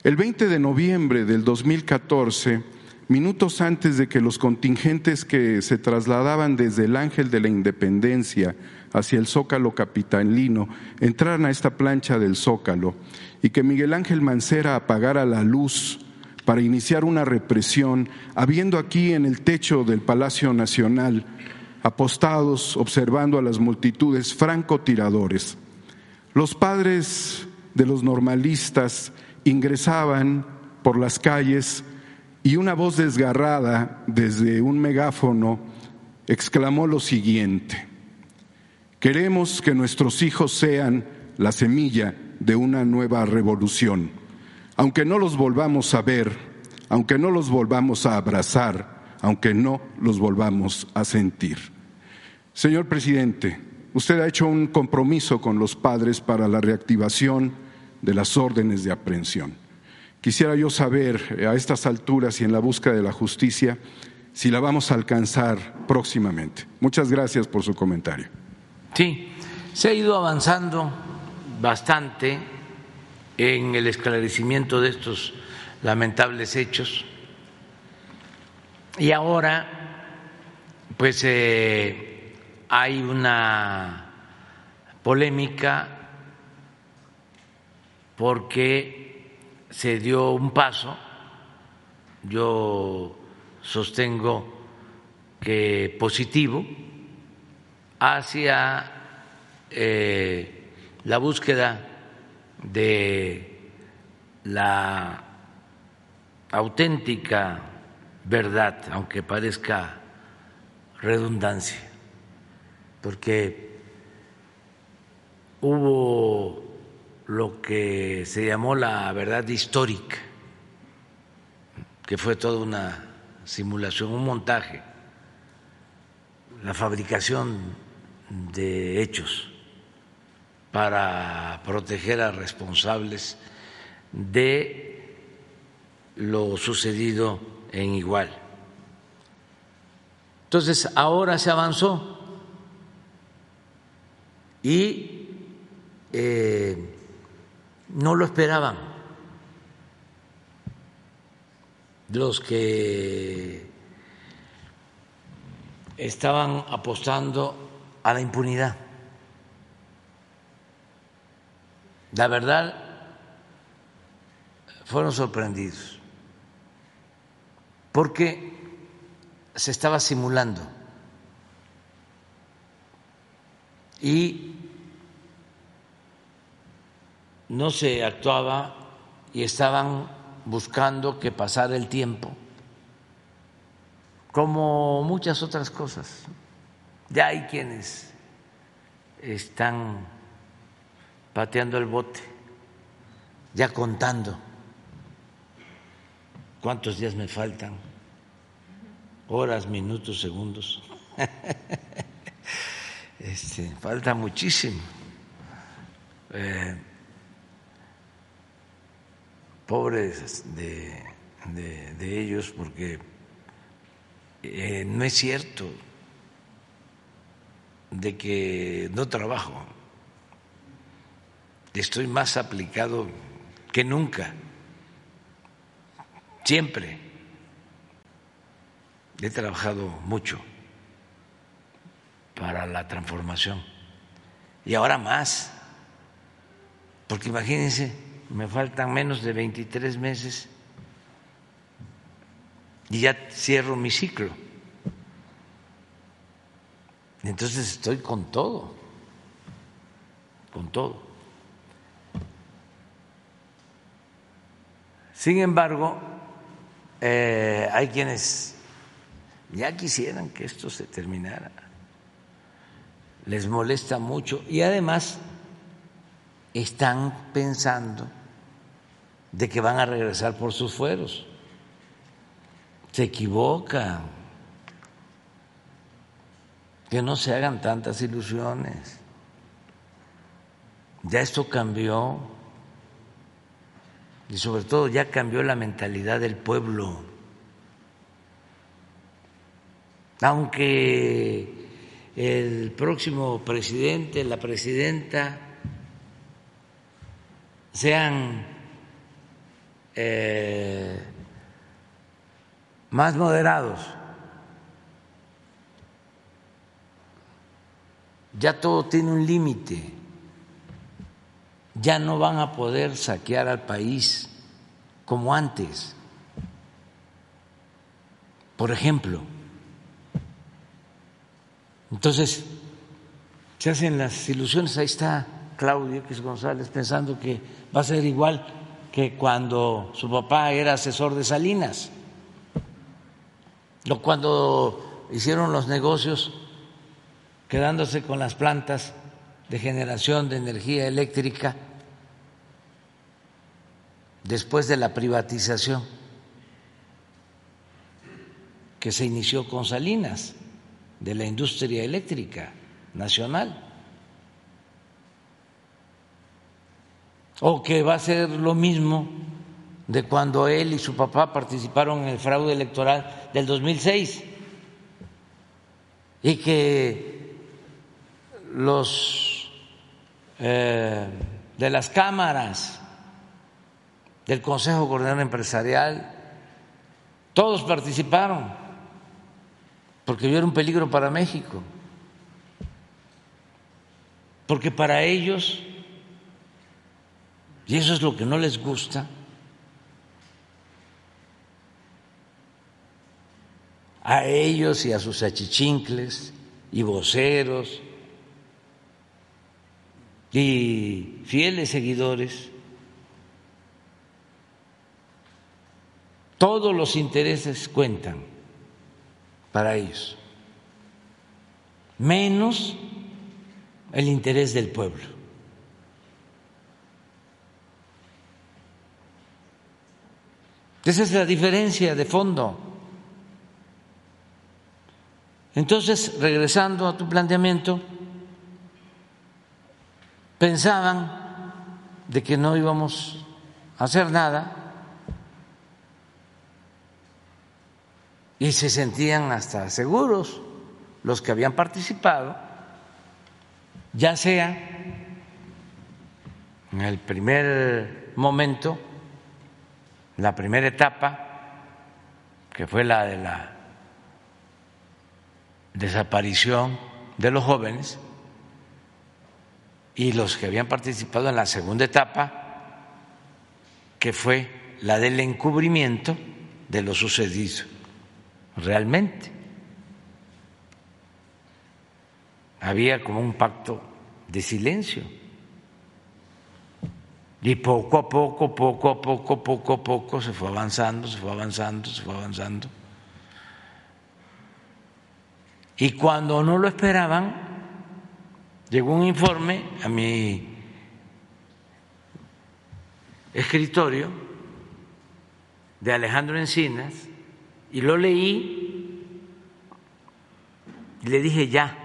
El 20 de noviembre del 2014, minutos antes de que los contingentes que se trasladaban desde el Ángel de la Independencia hacia el Zócalo capitalino entraran a esta plancha del Zócalo y que Miguel Ángel Mancera apagara la luz para iniciar una represión, habiendo aquí en el techo del Palacio Nacional apostados observando a las multitudes francotiradores. Los padres de los normalistas ingresaban por las calles y una voz desgarrada desde un megáfono exclamó lo siguiente, queremos que nuestros hijos sean la semilla de una nueva revolución. Aunque no los volvamos a ver, aunque no los volvamos a abrazar, aunque no los volvamos a sentir. Señor presidente, usted ha hecho un compromiso con los padres para la reactivación de las órdenes de aprehensión. Quisiera yo saber eh, a estas alturas y en la búsqueda de la justicia si la vamos a alcanzar próximamente. Muchas gracias por su comentario. Sí, se ha ido avanzando bastante en el esclarecimiento de estos lamentables hechos. Y ahora pues eh, hay una polémica porque se dio un paso, yo sostengo que positivo, hacia eh, la búsqueda de la auténtica verdad, aunque parezca redundancia, porque hubo lo que se llamó la verdad histórica, que fue toda una simulación, un montaje, la fabricación de hechos para proteger a responsables de lo sucedido en igual. Entonces, ahora se avanzó y eh, no lo esperaban. los que estaban apostando a la impunidad. La verdad, fueron sorprendidos, porque se estaba simulando y no se actuaba y estaban buscando que pasara el tiempo, como muchas otras cosas. Ya hay quienes están pateando el bote, ya contando cuántos días me faltan, horas, minutos, segundos. [LAUGHS] Este, falta muchísimo. Eh, pobres de, ellos porque eh, no es cierto de que no trabajo, estoy más aplicado que nunca, siempre. He trabajado mucho para la transformación. Y ahora más, porque imagínense, me faltan menos de 23 meses y ya cierro mi ciclo. Entonces estoy con todo, con todo. Sin embargo, eh, hay quienes ya quisieran que esto se terminara. Les molesta mucho y además están pensando de que van a regresar por sus fueros. Se equivocan. Que no se hagan tantas ilusiones. Ya esto cambió. Y sobre todo ya cambió la mentalidad del pueblo. Aunque el próximo presidente, la presidenta, sean eh, más moderados. Ya todo tiene un límite. Ya no van a poder saquear al país como antes. Por ejemplo. Entonces, se hacen las ilusiones. Ahí está Claudio X González pensando que va a ser igual que cuando su papá era asesor de Salinas, cuando hicieron los negocios quedándose con las plantas de generación de energía eléctrica después de la privatización que se inició con Salinas de la industria eléctrica nacional. o que va a ser lo mismo de cuando él y su papá participaron en el fraude electoral del 2006 y que los eh, de las cámaras del Consejo Coordinador Empresarial, todos participaron, porque yo un peligro para México, porque para ellos y eso es lo que no les gusta. A ellos y a sus achichincles y voceros y fieles seguidores, todos los intereses cuentan para ellos, menos el interés del pueblo. Esa es la diferencia de fondo. Entonces, regresando a tu planteamiento, pensaban de que no íbamos a hacer nada y se sentían hasta seguros los que habían participado, ya sea en el primer momento la primera etapa que fue la de la desaparición de los jóvenes, y los que habían participado en la segunda etapa, que fue la del encubrimiento de lo sucedido realmente. Había como un pacto de silencio. Y poco a poco, poco a poco, poco a poco se fue avanzando, se fue avanzando, se fue avanzando. Y cuando no lo esperaban, llegó un informe a mi escritorio de Alejandro Encinas y lo leí y le dije ya,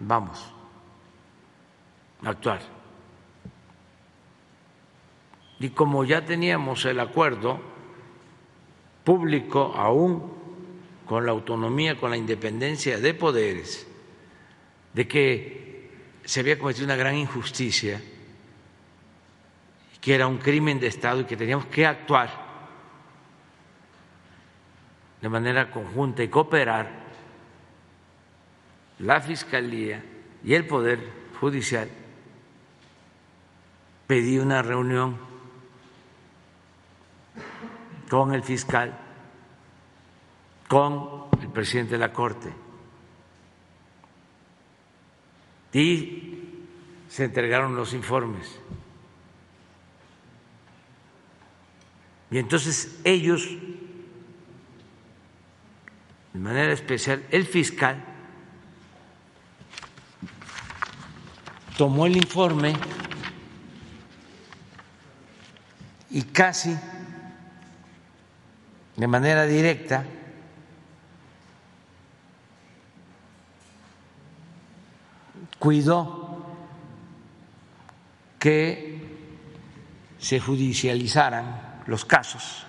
vamos a actuar. Y como ya teníamos el acuerdo público aún con la autonomía, con la independencia de poderes, de que se había cometido una gran injusticia, que era un crimen de Estado y que teníamos que actuar de manera conjunta y cooperar la Fiscalía y el Poder Judicial, pedí una reunión con el fiscal, con el presidente de la Corte y se entregaron los informes. Y entonces ellos, de manera especial, el fiscal, tomó el informe y casi de manera directa cuidó que se judicializaran los casos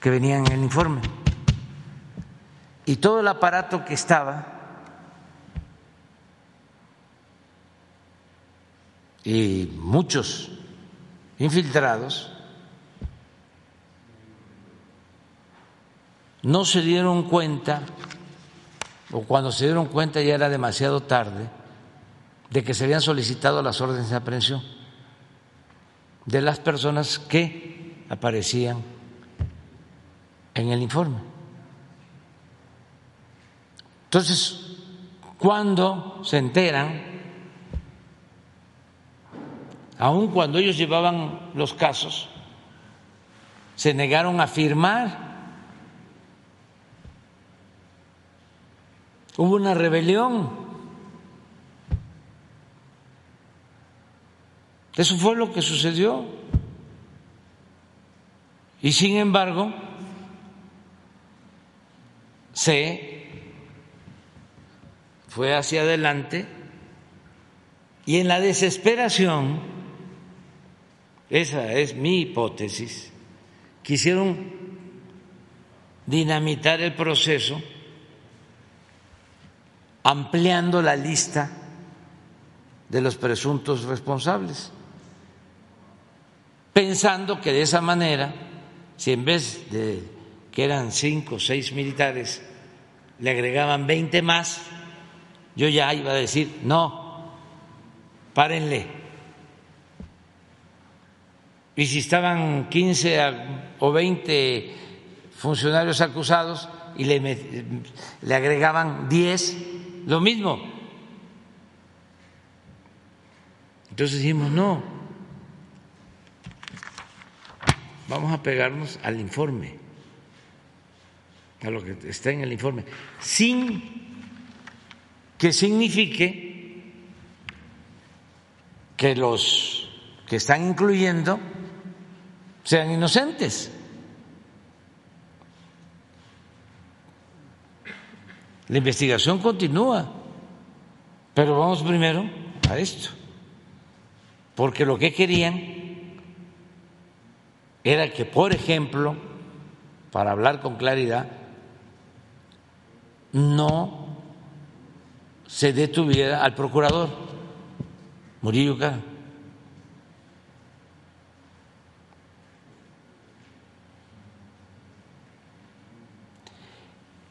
que venían en el informe. Y todo el aparato que estaba y muchos infiltrados no se dieron cuenta, o cuando se dieron cuenta ya era demasiado tarde, de que se habían solicitado las órdenes de aprehensión de las personas que aparecían en el informe. Entonces, cuando se enteran, aun cuando ellos llevaban los casos, se negaron a firmar. Hubo una rebelión. Eso fue lo que sucedió. Y sin embargo, se fue hacia adelante y en la desesperación, esa es mi hipótesis, quisieron dinamitar el proceso ampliando la lista de los presuntos responsables, pensando que de esa manera si en vez de que eran cinco o seis militares, le agregaban 20 más, yo ya iba a decir, no, párenle. Y si estaban 15 o 20 funcionarios acusados y le, le agregaban 10, lo mismo. Entonces dijimos, no, vamos a pegarnos al informe, a lo que está en el informe, sin que signifique que los que están incluyendo sean inocentes. La investigación continúa, pero vamos primero a esto, porque lo que querían era que, por ejemplo, para hablar con claridad, no se detuviera al procurador. Murillo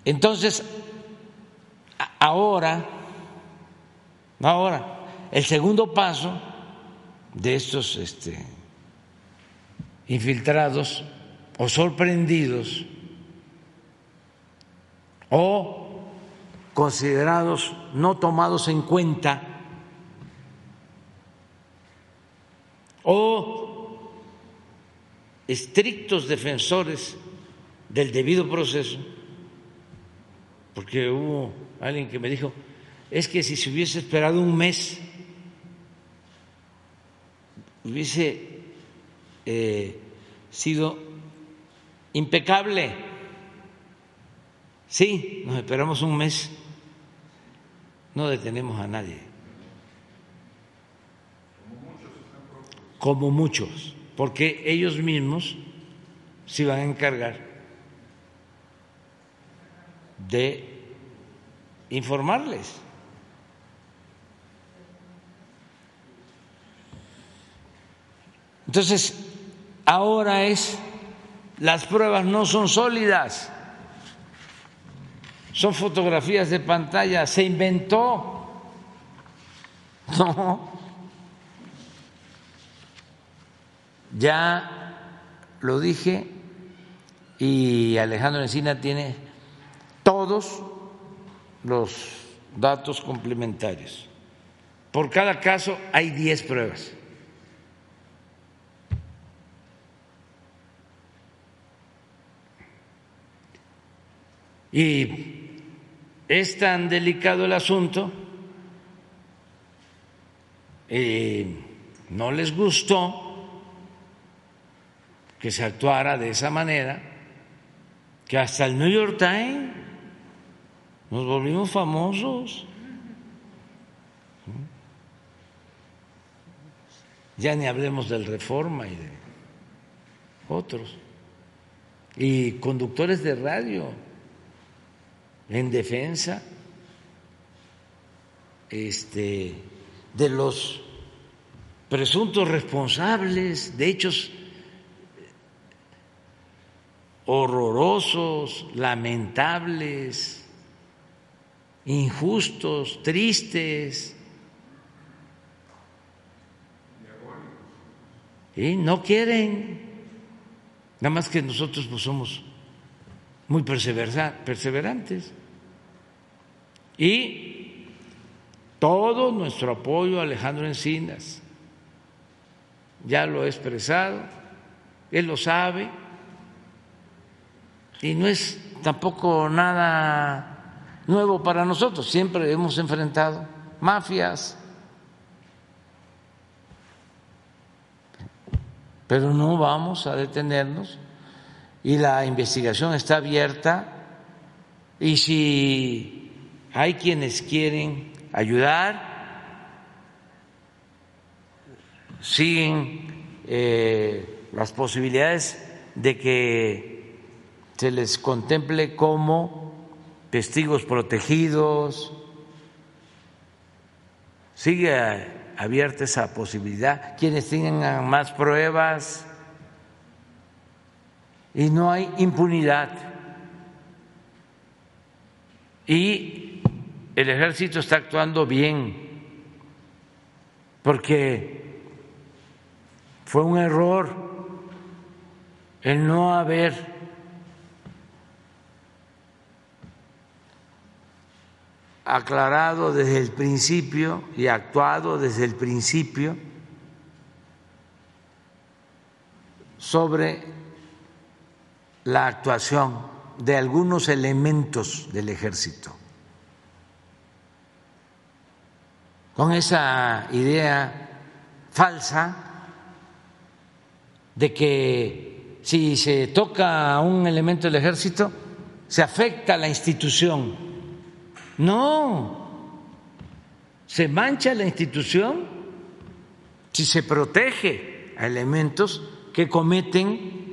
Entonces, ahora, ahora, el segundo paso de estos este, infiltrados o sorprendidos o considerados no tomados en cuenta o estrictos defensores del debido proceso, porque hubo alguien que me dijo, es que si se hubiese esperado un mes, hubiese eh, sido impecable. Sí, nos esperamos un mes, no detenemos a nadie. Como muchos, porque ellos mismos se iban a encargar de informarles. Entonces, ahora es, las pruebas no son sólidas, son fotografías de pantalla, se inventó. [LAUGHS] No. Ya lo dije y Alejandro Encina tiene todos los datos complementarios. Por cada caso hay 10 pruebas. Y es tan delicado el asunto, eh, no les gustó que se actuara de esa manera, que hasta el New York Times nos volvimos famosos. Ya ni hablemos del Reforma y de otros. Y conductores de radio en defensa este, de los presuntos responsables de hechos horrorosos, lamentables, injustos, tristes. Y no quieren, nada más que nosotros no somos muy perseverantes. Y todo nuestro apoyo a Alejandro Encinas. Ya lo he expresado, él lo sabe, y no es tampoco nada nuevo para nosotros, siempre hemos enfrentado mafias, pero no vamos a detenernos y la investigación está abierta. Y si hay quienes quieren ayudar, siguen eh, las posibilidades de que se les contemple como testigos protegidos, sigue abierta esa posibilidad, quienes tengan más pruebas y no hay impunidad. Y el ejército está actuando bien, porque fue un error el no haber aclarado desde el principio y actuado desde el principio sobre la actuación de algunos elementos del ejército. Con esa idea falsa de que si se toca a un elemento del ejército, se afecta a la institución. No, se mancha la institución si se protege a elementos que cometen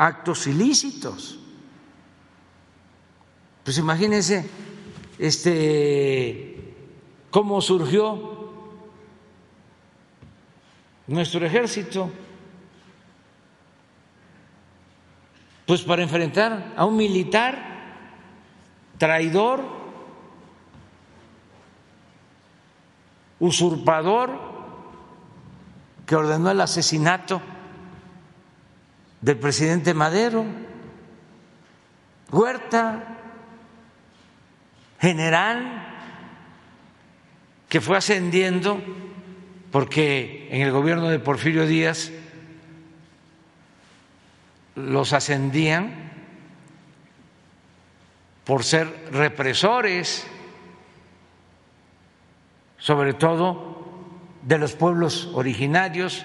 actos ilícitos. Pues imagínense este cómo surgió nuestro ejército. Pues para enfrentar a un militar traidor, usurpador, que ordenó el asesinato del presidente Madero, Huerta, general, que fue ascendiendo porque en el gobierno de Porfirio Díaz los ascendían por ser represores, sobre todo de los pueblos originarios,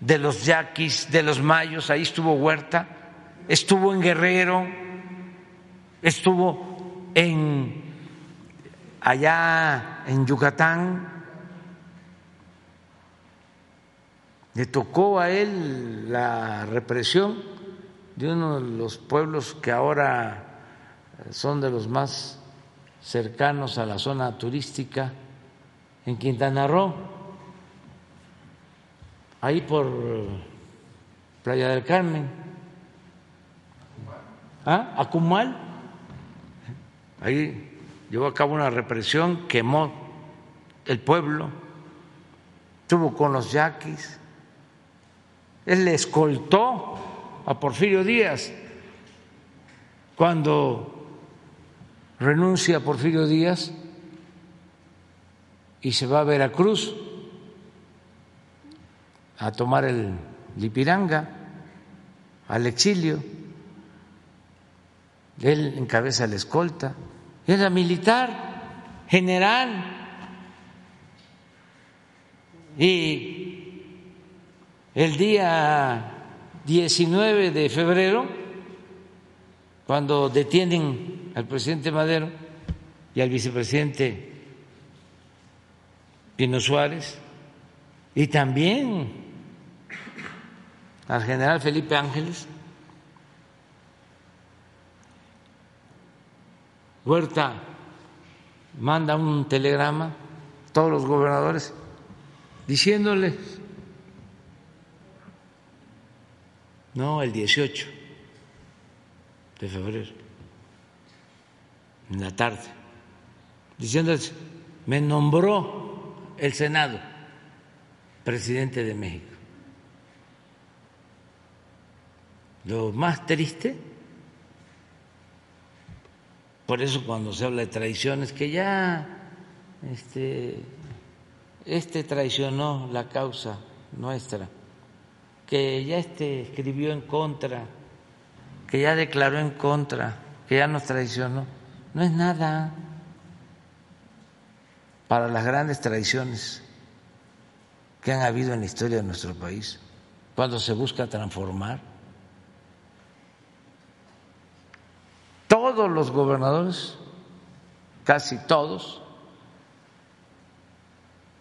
de los yaquis, de los mayos, ahí estuvo Huerta, estuvo en Guerrero, estuvo en allá en Yucatán, le tocó a él la represión de uno de los pueblos que ahora son de los más cercanos a la zona turística en Quintana Roo, ahí por Playa del Carmen, ¿Ah? Acumal, ahí llevó a cabo una represión, quemó el pueblo, estuvo con los yaquis, él le escoltó a Porfirio Díaz. Cuando renuncia a Porfirio Díaz y se va a Veracruz a tomar el Lipiranga, al exilio. Él encabeza la escolta era militar, general. Y el día 19 de febrero, cuando detienen al presidente Madero y al vicepresidente Pino Suárez, y también al general Felipe Ángeles, Huerta manda un telegrama a todos los gobernadores diciéndoles, no, el 18 de febrero, en la tarde, diciéndoles, me nombró el Senado presidente de México. Lo más triste por eso cuando se habla de traiciones, que ya este, este traicionó la causa nuestra, que ya este escribió en contra, que ya declaró en contra, que ya nos traicionó, no es nada para las grandes traiciones que han habido en la historia de nuestro país, cuando se busca transformar todos los gobernadores, casi todos,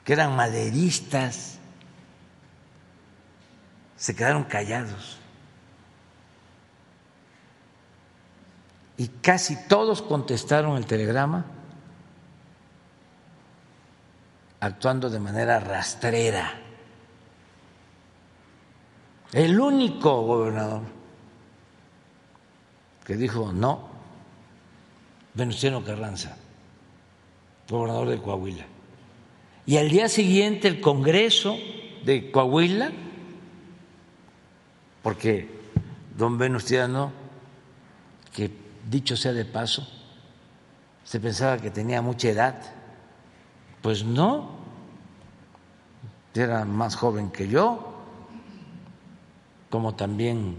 que eran maderistas, se quedaron callados. Y casi todos contestaron el telegrama actuando de manera rastrera. El único gobernador que dijo no Venustiano Carranza, gobernador de Coahuila. Y al día siguiente el Congreso de Coahuila, porque don Venustiano, que dicho sea de paso, se pensaba que tenía mucha edad, pues no, era más joven que yo, como también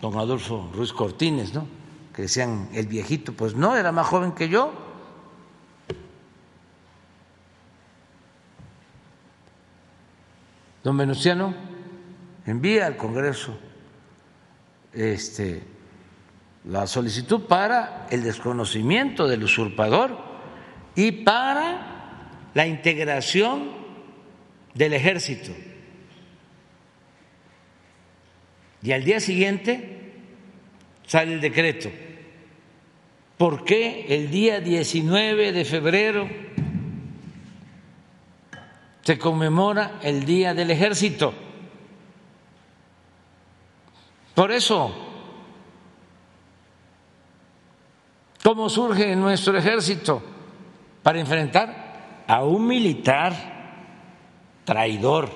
don Adolfo Ruiz Cortines, ¿no? Que decían el viejito, pues no, era más joven que yo. Don Venustiano envía al Congreso este, la solicitud para el desconocimiento del usurpador y para la integración del ejército. Y al día siguiente sale el decreto ¿Por qué el día 19 de febrero se conmemora el Día del Ejército? Por eso, ¿Cómo surge nuestro ejército? Para enfrentar a un militar traidor.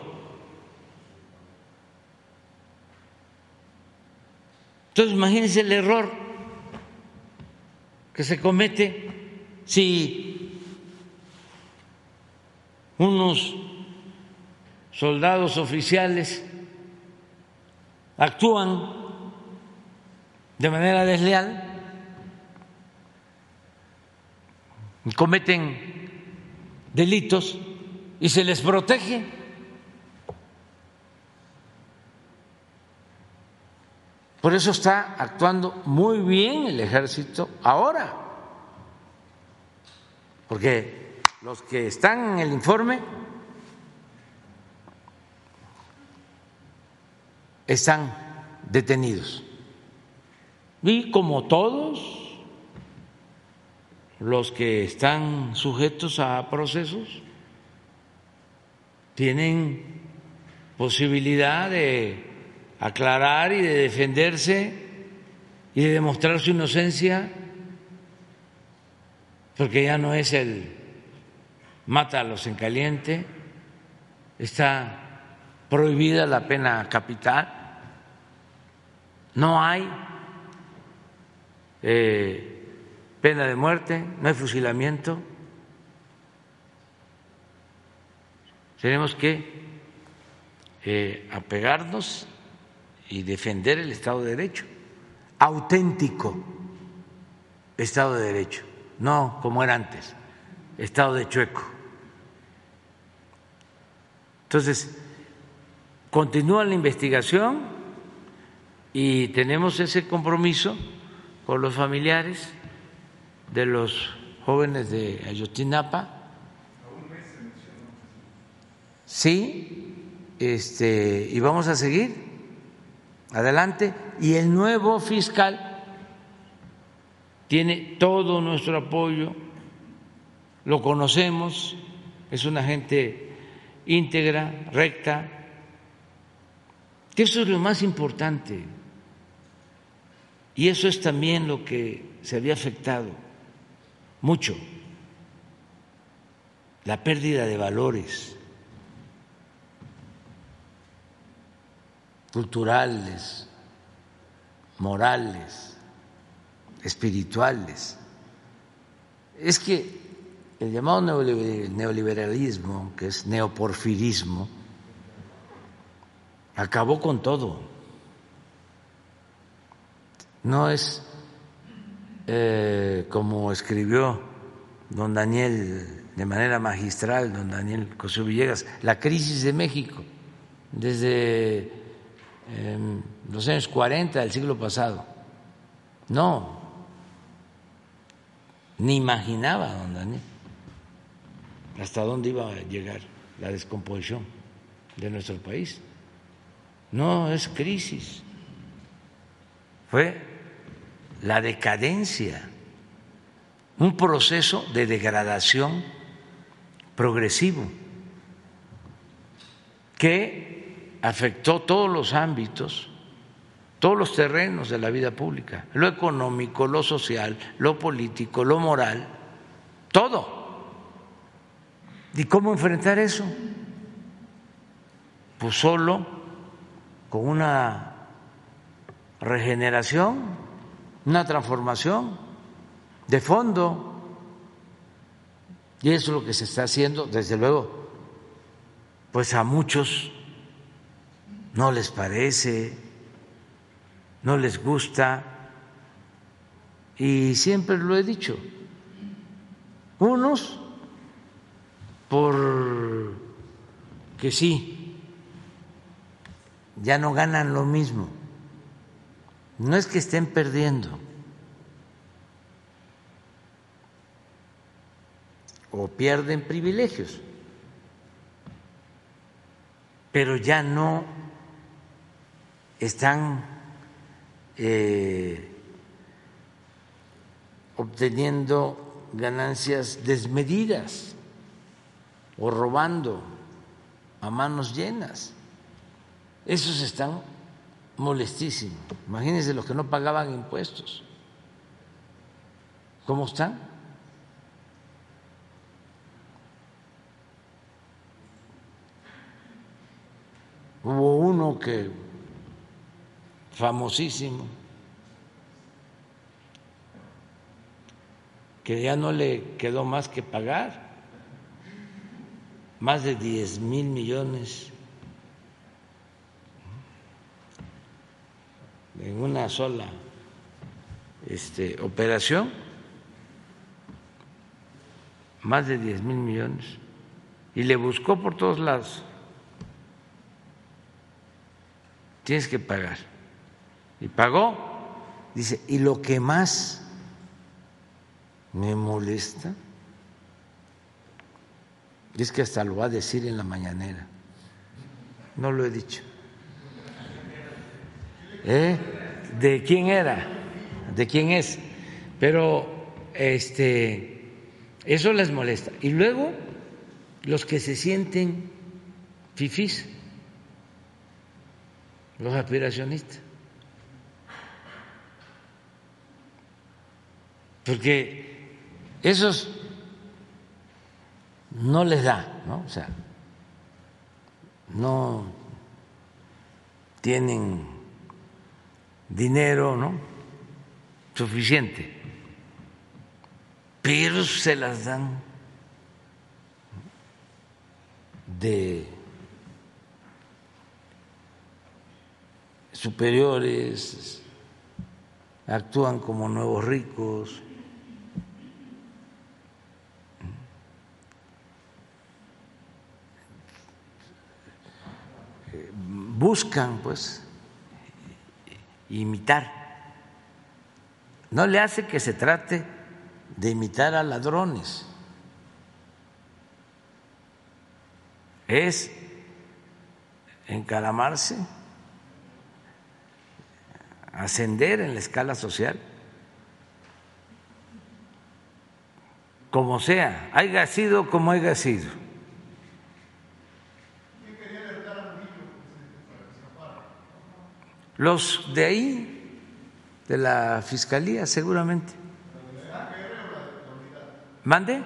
Entonces, imagínense el error que se comete si unos soldados oficiales actúan de manera desleal cometen delitos y se les protege. Por eso está actuando muy bien el ejército ahora, porque los que están en el informe están detenidos. Y como todos los que están sujetos a procesos tienen posibilidad de aclarar y de defenderse y de demostrar su inocencia, porque ya no es el mátalos en caliente, está prohibida la pena capital, no hay eh, pena de muerte, no hay fusilamiento. Tenemos que eh, apegarnos y defender el Estado de Derecho, auténtico Estado de Derecho, no como era antes, Estado de chueco. Entonces, continúa la investigación y tenemos ese compromiso con los familiares de los jóvenes de Ayotinapa. Sí, este, y vamos a seguir adelante. Y el nuevo fiscal tiene todo nuestro apoyo, lo conocemos, es una gente íntegra, recta, que eso es lo más importante. Y eso es también lo que se había afectado mucho. La pérdida de valores culturales, morales, espirituales. Es que el llamado neoliberalismo, que es neoporfirismo, acabó con todo. No es eh, como escribió don Daniel de manera magistral, don Daniel Cosío Villegas, la crisis de México desde em, los años 40 del siglo pasado. No, ni imaginaba don Daniel hasta dónde iba a llegar la descomposición de nuestro país. No es crisis, fue la decadencia, un proceso de degradación progresivo que afectó todos los ámbitos, todos los terrenos de la vida pública, lo económico, lo social, lo político, lo moral, todo. ¿Y cómo enfrentar eso? Pues solo con una regeneración una transformación de fondo. Y eso es lo que se está haciendo, desde luego, pues a muchos no les parece, no les gusta, y siempre lo he dicho, unos por que sí, ya no ganan lo mismo. No es que estén perdiendo. O pierden privilegios, pero ya no están eh, obteniendo ganancias desmedidas o robando a manos llenas. Esos están molestísimo. Imagínense los que no pagaban impuestos. cómo están. Hubo uno que famosísimo que ya no le quedó más que pagar más de 10 mil millones en una sola este, operación, más de 10 mil millones, y le buscó por todos lados. Tienes que pagar. Y pagó, dice, y lo que más me molesta es que hasta lo va a decir en la mañanera. No lo he dicho. ¿Eh? ¿De quién era? ¿De quién es? Pero este eso les molesta. Y luego los que se sienten fifís, los aspiracionistas. Porque esos no les da, ¿no? O sea, no tienen dinero, ¿no? Suficiente, pero se las dan de superiores, actúan como nuevos ricos. Buscan pues imitar. No le hace que se trate de imitar a ladrones. Es encaramarse, ascender en la escala social, como sea, haya sido como haya sido. Los de ahí, de la Fiscalía, seguramente. ¿Mande?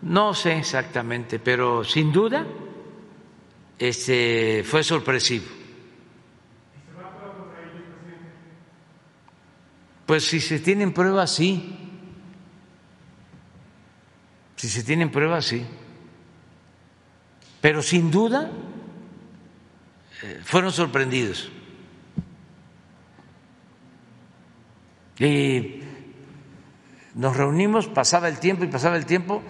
No sé exactamente, pero sin duda este, fue sorpresivo. Pues si se tienen pruebas, sí. Si se tienen pruebas, sí. Pero sin duda fueron sorprendidos. Y nos reunimos, pasaba el tiempo y pasaba el tiempo,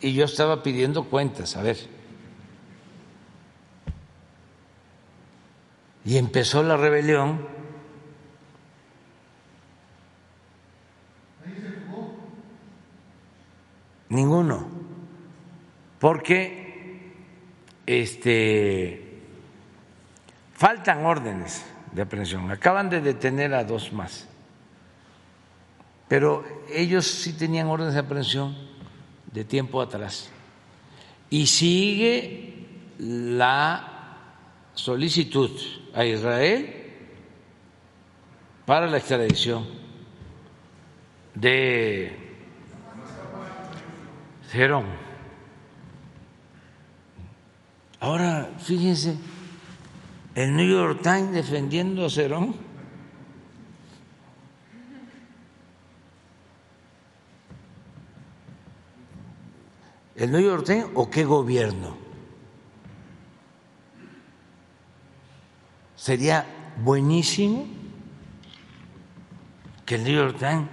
y yo estaba pidiendo cuentas, a ver. Y empezó la rebelión. Ninguno. Porque este Faltan órdenes de aprehensión. Acaban de detener a dos más. Pero ellos sí tenían órdenes de aprehensión de tiempo atrás. Y sigue la solicitud a Israel para la extradición de Cerón. Ahora, fíjense el New York Times defendiendo a Cerón. ¿El New York Times o qué gobierno? Sería buenísimo que el New York Times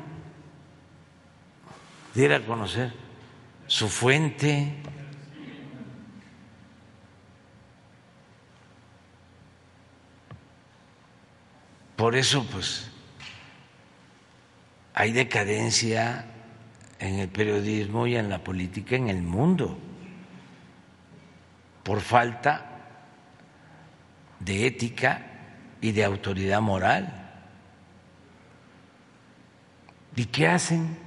diera a conocer su fuente, Por eso, pues, hay decadencia en el periodismo y en la política en el mundo por falta de ética y de autoridad moral. ¿Y qué hacen?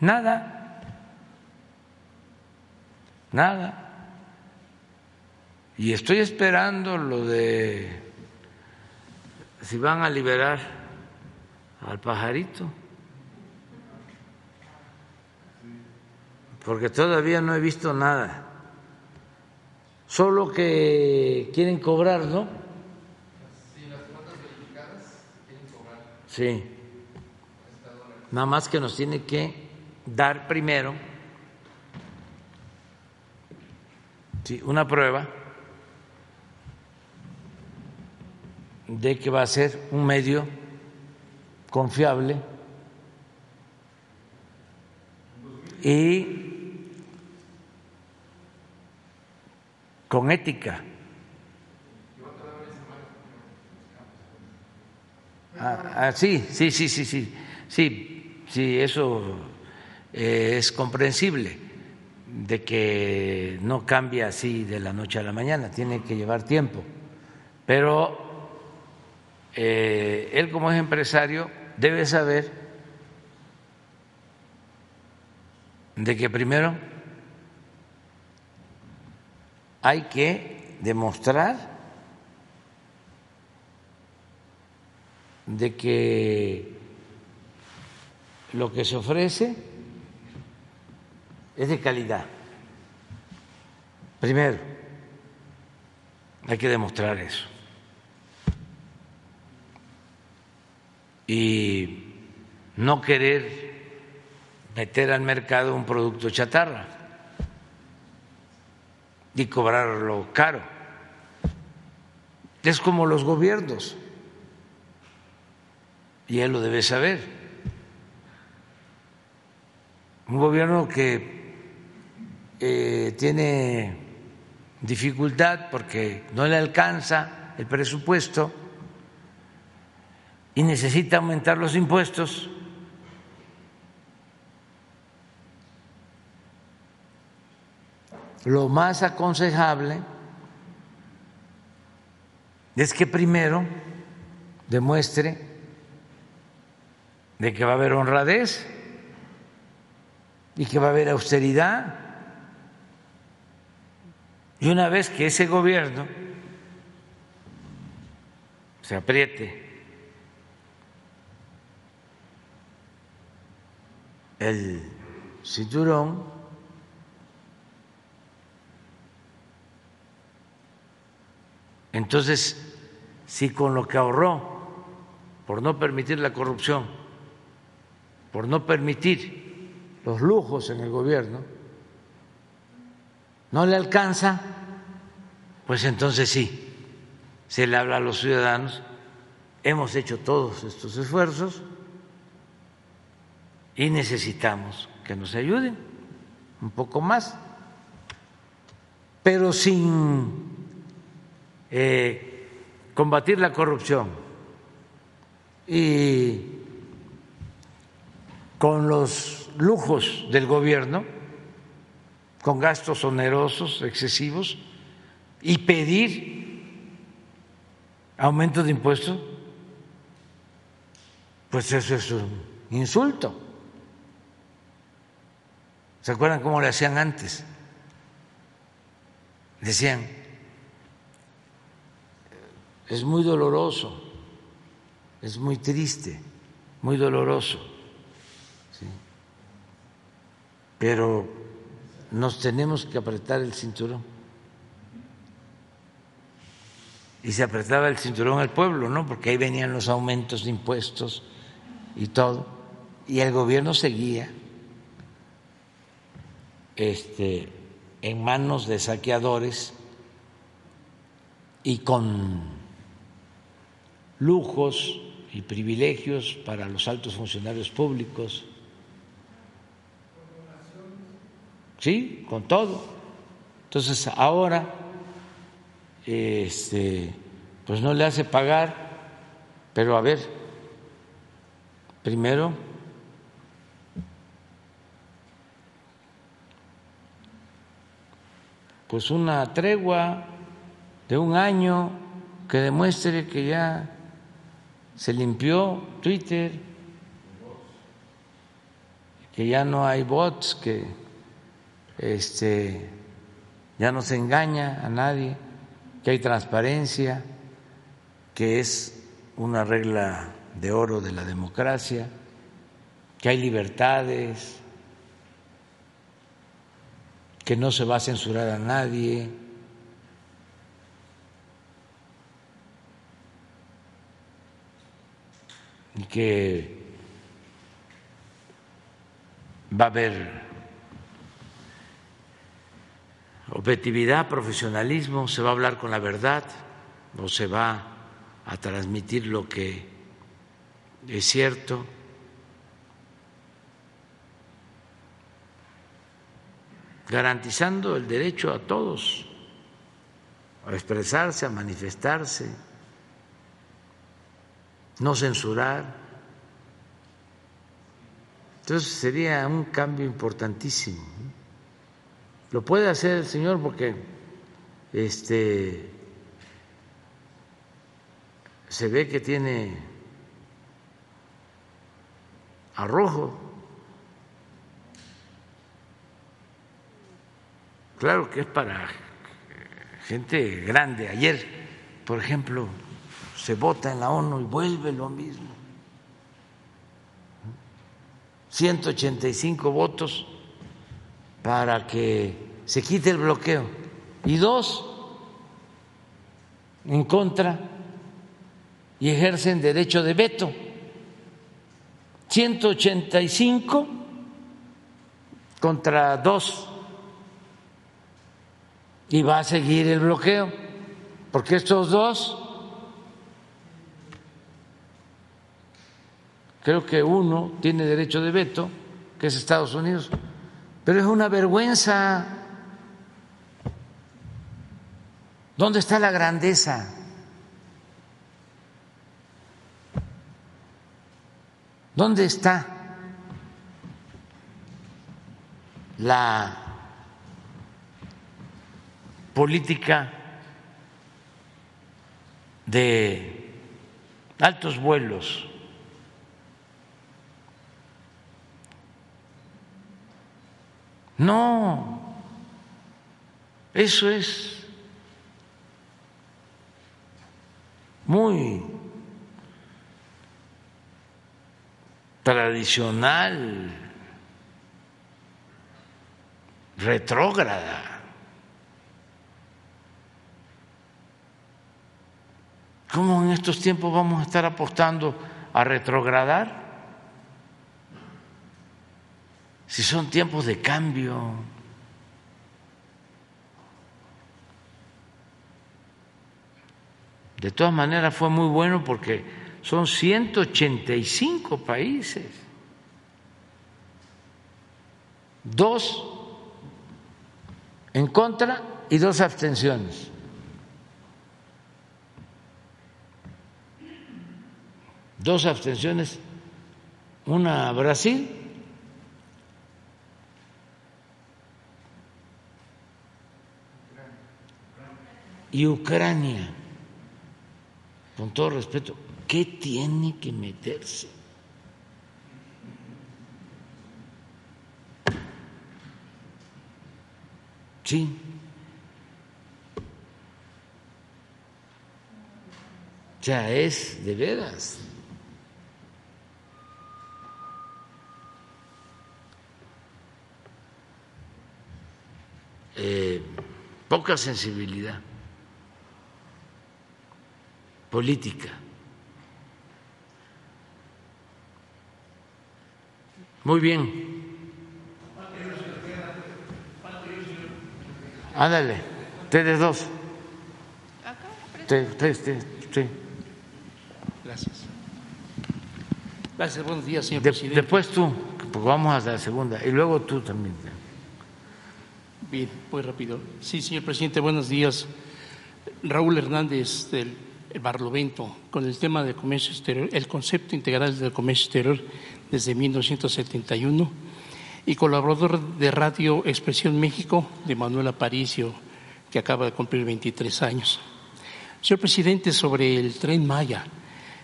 Nada. Nada. Y estoy esperando lo de si van a liberar al pajarito. Porque todavía no he visto nada. Solo que quieren cobrar, ¿no? Sí, las cuotas verificadas quieren cobrar. Sí. Nada más que nos tiene que dar primero sí, una prueba de que va a ser un medio confiable y con ética. Ah, ah, sí, sí, sí, sí, sí, sí, sí, eso eh, es comprensible de que no cambia así de la noche a la mañana, tiene que llevar tiempo, pero eh, él como es empresario debe saber de que primero hay que demostrar de que lo que se ofrece es de calidad. Primero, hay que demostrar eso. Y no querer meter al mercado un producto chatarra y cobrarlo caro. Es como los gobiernos, y él lo debe saber. Un gobierno que eh, tiene dificultad porque no le alcanza el presupuesto, y necesita aumentar los impuestos, lo más aconsejable es que primero demuestre de que va a haber honradez y que va a haber austeridad. Y una vez que ese gobierno se apriete el cinturón entonces si con lo que ahorró por no permitir la corrupción, por no permitir los lujos en el gobierno, no le alcanza, pues entonces sí, se le habla a los ciudadanos, hemos hecho todos estos esfuerzos, y necesitamos que nos ayuden un poco más, pero sin eh, combatir la corrupción y con los lujos del gobierno, con gastos onerosos, excesivos, y pedir aumento de impuestos, pues eso es un insulto. ¿Se acuerdan cómo le hacían antes? Decían, es muy doloroso, es muy triste, muy doloroso, pero nos tenemos que apretar el cinturón. Y se apretaba el cinturón al pueblo, ¿no? Porque ahí venían los aumentos de impuestos y todo. Y el gobierno seguía este, en manos de saqueadores y con lujos y privilegios para los altos funcionarios públicos. Sí, con todo. Entonces ahora este, pues no le hace pagar, pero a ver, primero pues una tregua de un año que demuestre que ya se limpió Twitter, que ya no hay bots, que este, ya no se engaña a nadie, que hay transparencia, que es una regla de oro de la democracia, que hay libertades, que no se va a censurar a nadie. y que va a haber objetividad, profesionalismo, se va a hablar con la verdad, no se va a transmitir lo que es cierto. Garantizando el derecho a todos a expresarse, a manifestarse, no censurar. Entonces sería un cambio importantísimo. Lo puede hacer el señor porque este se ve que tiene arrojo. Claro que es para gente grande. Ayer, por ejemplo, se vota en la ONU y vuelve lo mismo. 185 votos para que se quite el bloqueo y dos en contra y ejercen derecho de veto. 185 contra dos y va a seguir el bloqueo, porque estos dos, creo que uno tiene derecho de veto, que es Estados Unidos, pero es una vergüenza. ¿Dónde está la grandeza? ¿Dónde está la política de altos vuelos? No, eso es muy tradicional, retrógrada. ¿Cómo en estos tiempos vamos a estar apostando a retrogradar? Si son tiempos de cambio. De todas maneras fue muy bueno porque son 185 países. Dos en contra y dos abstenciones. Dos abstenciones, una Brasil y Ucrania, con todo respeto, qué tiene que meterse? Sí. Ya es de veras. Eh, poca sensibilidad política. Muy bien. Ándale, ustedes dos. Gracias. Gracias, buenos días, señor presidente. Después tú, porque vamos a la segunda, y luego tú también. Bien, muy rápido. Sí, señor presidente, buenos días. Raúl Hernández del Barlovento con el tema del comercio exterior, el concepto integral del comercio exterior desde 1971 y colaborador de Radio Expresión México de Manuel Aparicio, que acaba de cumplir 23 años. Señor presidente, sobre el tren Maya,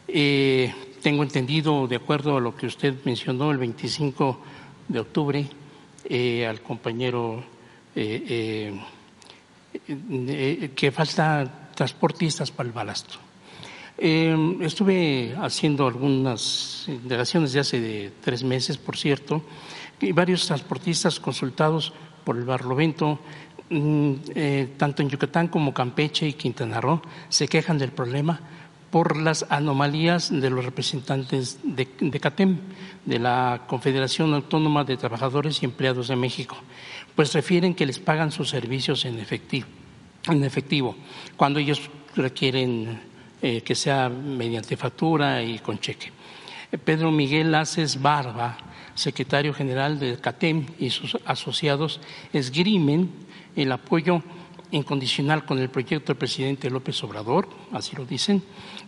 eh, tengo entendido, de acuerdo a lo que usted mencionó el 25 de octubre, eh, al compañero eh, que falta transportistas para el balasto. Estuve haciendo algunas indagaciones de hace de tres meses, por cierto, y varios transportistas consultados por el Barlovento, mm, eh, tanto en Yucatán como Campeche y Quintana Roo, se quejan del problema por las anomalías de los representantes de, de, CATEM, de la Confederación Autónoma de Trabajadores y Empleados de México, pues refieren que les pagan sus servicios en efectivo, en efectivo cuando ellos requieren eh, que sea mediante factura y con cheque. Pedro Miguel Aces Barba, secretario general del CATEM y sus asociados, esgrimen el apoyo incondicional con el proyecto del presidente López Obrador, así lo dicen,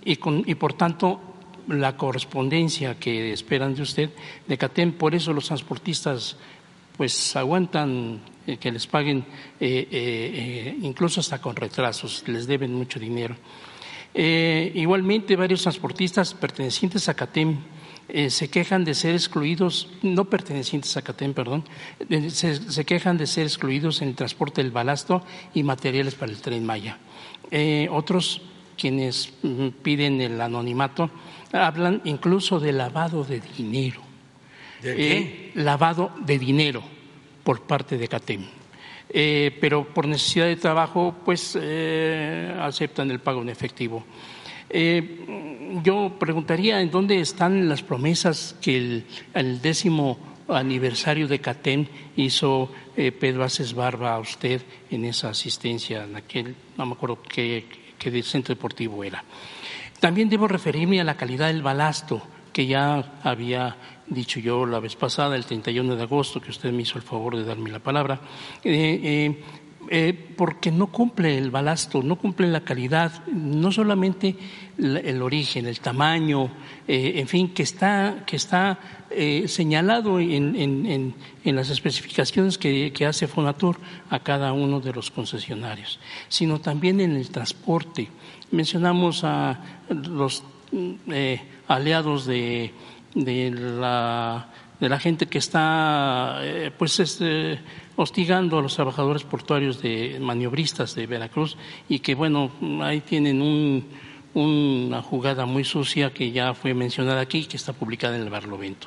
y, con, y por tanto la correspondencia que esperan de usted de CATEM. Por eso los transportistas pues aguantan eh, que les paguen incluso hasta con retrasos, les deben mucho dinero. Eh, igualmente, varios transportistas pertenecientes a CATEM eh, se quejan de ser excluidos, no pertenecientes a CATEM, perdón, se, quejan de ser excluidos en el transporte del balasto y materiales para el tren Maya. Eh, otros, quienes mm, piden el anonimato, hablan incluso de lavado de dinero. ¿De qué? lavado de dinero por parte de CATEM. Eh, pero por necesidad de trabajo, pues eh, aceptan el pago en efectivo. Eh, yo preguntaría en dónde están las promesas que el, décimo aniversario de CATEM hizo Pedro Aces Barba a usted en esa asistencia, en aquel, no me acuerdo qué, qué centro deportivo era. También debo referirme a la calidad del balasto que ya había dicho yo la vez pasada, el 31 de agosto, que usted me hizo el favor de darme la palabra, eh, eh, eh, porque no cumple el balasto, no cumple la calidad, no solamente el origen, el tamaño, en fin, que está, que está señalado en, las especificaciones que, que, hace Fonatur a cada uno de los concesionarios, sino también en el transporte. Mencionamos a los aliados de de la, de la gente que está eh, pues este, hostigando a los trabajadores portuarios de maniobristas de Veracruz y que bueno ahí tienen un, una jugada muy sucia que ya fue mencionada aquí que está publicada en el Barlovento.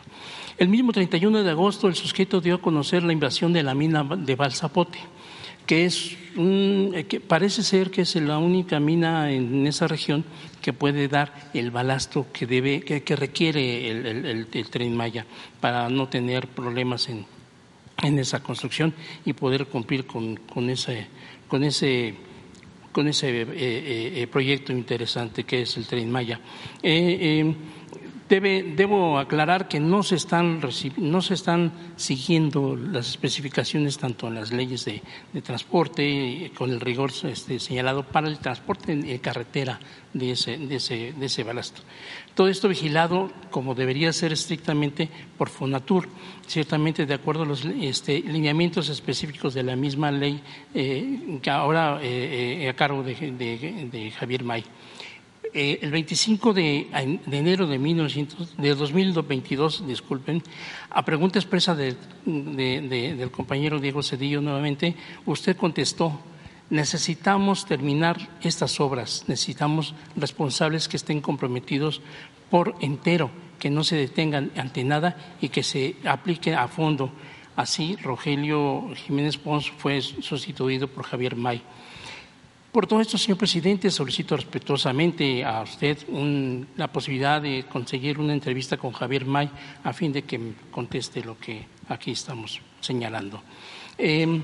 El mismo 31 de agosto el sujeto dio a conocer la invasión de la mina de Balsapote que es eh, que parece ser que es la única mina en esa región que puede dar el balasto que debe, que, requiere el, tren Maya para no tener problemas en, en esa construcción y poder cumplir con, con ese, con ese con ese eh, eh, proyecto interesante que es el tren Maya debo aclarar que no se, están, no se están siguiendo las especificaciones tanto en las leyes de, transporte con el rigor este, señalado para el transporte en carretera de ese, de, ese, de ese balasto. Todo esto vigilado como debería ser estrictamente por Fonatur, ciertamente de acuerdo a los este, lineamientos específicos de la misma ley eh, que ahora eh, eh, a cargo de, de Javier May. Eh, el 25 de, enero de, 1900, de 2022, disculpen, a pregunta expresa del compañero Diego Cedillo nuevamente, usted contestó, necesitamos terminar estas obras, necesitamos responsables que estén comprometidos por entero, que no se detengan ante nada y que se aplique a fondo. Así, Rogelio Jiménez Pons fue sustituido por Javier May. Por todo esto, señor presidente, solicito respetuosamente a usted la posibilidad de conseguir una entrevista con Javier May a fin de que conteste lo que aquí estamos señalando. Em,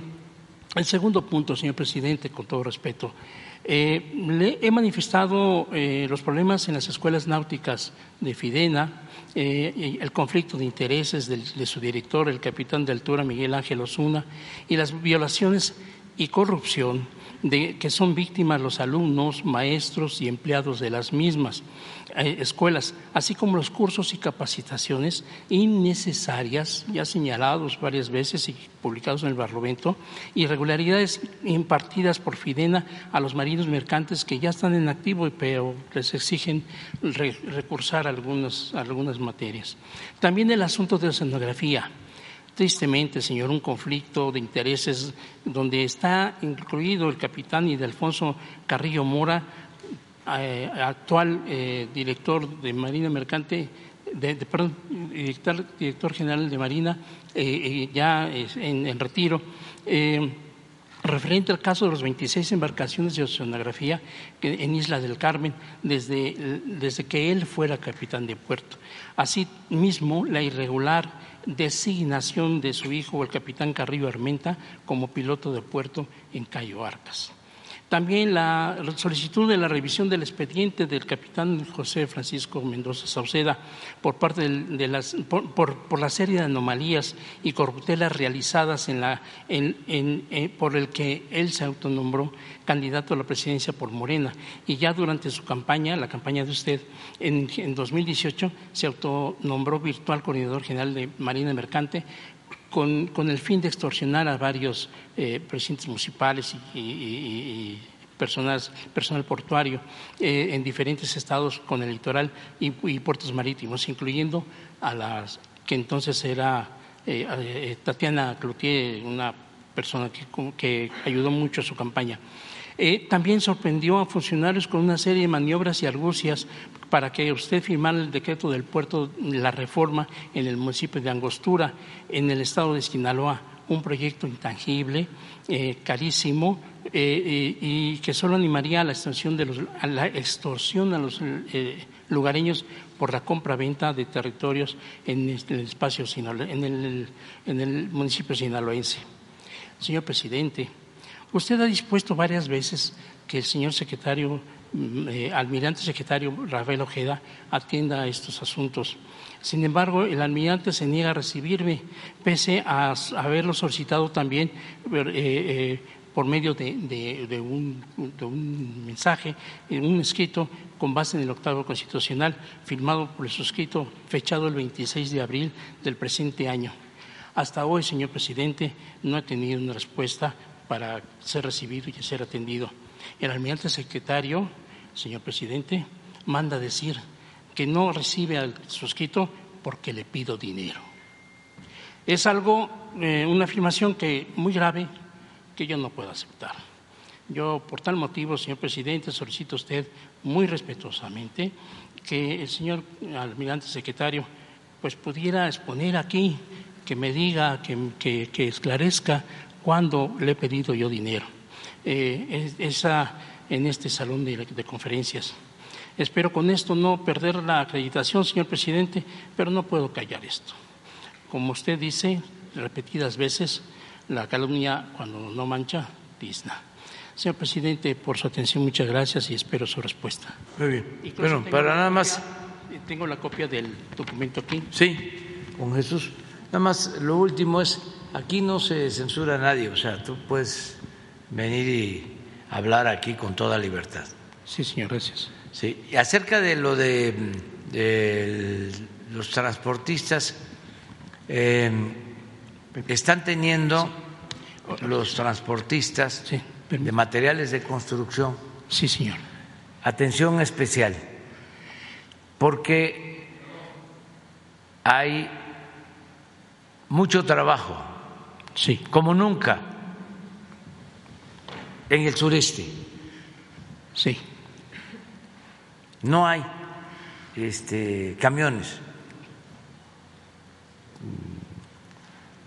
el segundo punto, señor presidente, con todo respeto, eh, le he manifestado eh, los problemas en las escuelas náuticas de Fidena, eh, el conflicto de intereses de su director, el capitán de altura Miguel Ángel Osuna, y las violaciones y corrupción de que son víctimas los alumnos, maestros y empleados de las mismas eh, escuelas, así como los cursos y capacitaciones innecesarias, ya señalados varias veces y publicados en el Barlovento, irregularidades impartidas por Fidena a los marinos mercantes que ya están en activo, pero les exigen recursar algunas, algunas materias. También el asunto de la escenografía tristemente, señor, un conflicto de intereses donde está incluido el capitán Alfonso Carrillo Mora eh, actual eh, director de Marina Mercante, de, perdón, director, general de Marina, ya en, en retiro referente al caso de las 26 embarcaciones de oceanografía en Isla del Carmen desde, desde que él fuera capitán de puerto. Asimismo, la irregular designación de su hijo, el capitán Carrillo Armenta, como piloto de puerto en Cayo Arcas. También la solicitud de la revisión del expediente del capitán José Francisco Mendoza Sauceda por parte de, las, por, la serie de anomalías y corruptelas realizadas en la, en, por el que él se autonombró candidato a la presidencia por Morena. Y ya durante su campaña, la campaña de usted, en, en 2018 se autonombró virtual coordinador general de Marina Mercante con, el fin de extorsionar a varios eh, presidentes municipales y, personal portuario eh, en diferentes estados con el litoral y, puertos marítimos, incluyendo a las que entonces era eh, Tatiana Cloutier, una persona que ayudó mucho a su campaña. Eh, también sorprendió a funcionarios con una serie de maniobras y argucias para que usted firmara el decreto del puerto, la reforma en el municipio de Angostura, en el estado de Sinaloa, un proyecto intangible, eh, carísimo, eh, y que solo animaría a la, extensión de a extorsión los lugareños por la compra-venta de territorios en el espacio en en el municipio sinaloense. Señor presidente, Usted ha dispuesto varias veces que el señor secretario, mm, eh, almirante secretario Rafael Ojeda, atienda a estos asuntos. Sin embargo, el almirante se niega a recibirme, pese a haberlo solicitado también eh, eh, por medio de, un, un, mensaje, un escrito con base en el octavo constitucional, firmado por el suscrito, fechado el 26 de abril del presente año. Hasta hoy, señor presidente, no he tenido una respuesta para ser recibido y ser atendido. El almirante secretario, señor presidente, manda decir que no recibe al suscrito porque le pido dinero. Es algo, eh, una afirmación que muy grave que yo no puedo aceptar. Yo, por tal motivo, señor presidente, solicito a usted muy respetuosamente que el señor almirante secretario pues pudiera exponer aquí, que me diga, que, que esclarezca cuando le he pedido yo dinero eh, esa, en este salón de, conferencias. Espero con esto no perder la acreditación, señor presidente, pero no puedo callar esto. Como usted dice repetidas veces, la calumnia cuando no mancha, tizna. Señor presidente, por su atención, muchas gracias y espero su respuesta. Muy bien. Bueno, para nada más. Tengo la copia del documento aquí. Sí, con Jesús. Nada más, lo último es Aquí no se censura a nadie, o sea, tú puedes venir y hablar aquí con toda libertad. Sí, señor, gracias. Sí, y acerca de lo de, los transportistas, eh, están teniendo los transportistas de materiales de construcción. Sí, señor. Atención especial, porque hay mucho trabajo Sí. Como nunca en el sureste. Sí. No hay este, camiones.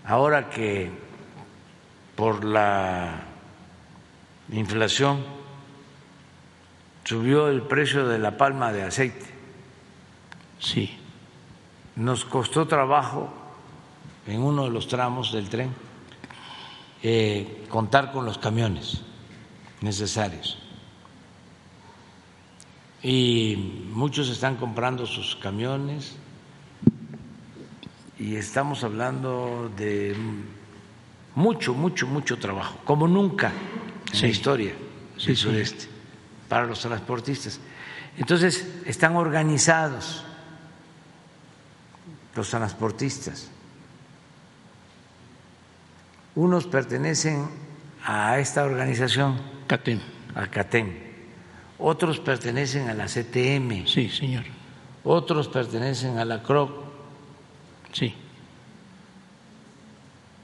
Ahora que por la inflación subió el precio de la palma de aceite. Sí. Nos costó trabajo en uno de los tramos del tren eh, contar con los camiones necesarios. Y muchos están comprando sus camiones y estamos hablando de mucho, mucho, mucho trabajo, como nunca en la historia del sureste, para los transportistas. Entonces, están organizados los transportistas unos pertenecen a esta organización, CATEM. a CATEM, otros pertenecen a la CTM. Sí, señor. Otros pertenecen a la CROC. Sí.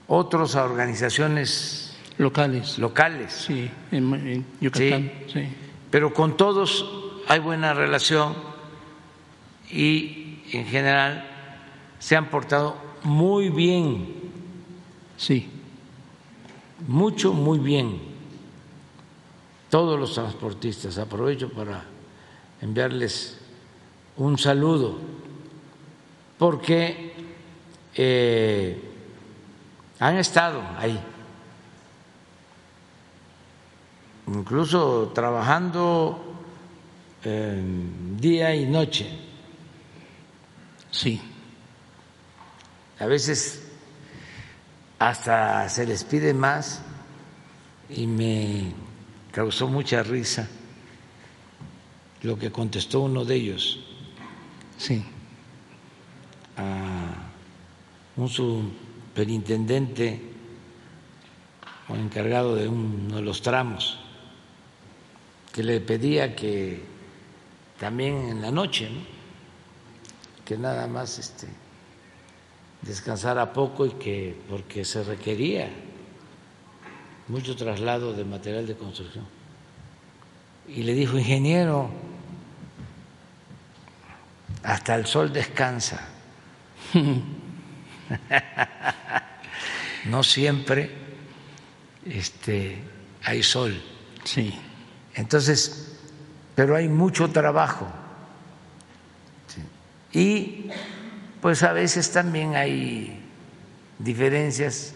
Otros a organizaciones locales. Locales. Sí, en, Yucatán. Sí. Pero con todos hay buena relación y en general se han portado muy bien. Sí. Mucho, muy bien. Todos los transportistas. Aprovecho para enviarles un saludo porque eh, han estado ahí, incluso trabajando día y noche. Sí. A veces hasta se les pide más y me causó mucha risa lo que contestó uno de ellos. Sí. A un superintendente o encargado de uno de los tramos que le pedía que también en la noche, que nada más este, descansara poco y que porque se requería mucho traslado de material de construcción. Y le dijo, ingeniero, hasta el sol descansa. [LAUGHS] no siempre este, hay sol. Sí. Entonces, pero hay mucho trabajo. Y pues a veces también hay diferencias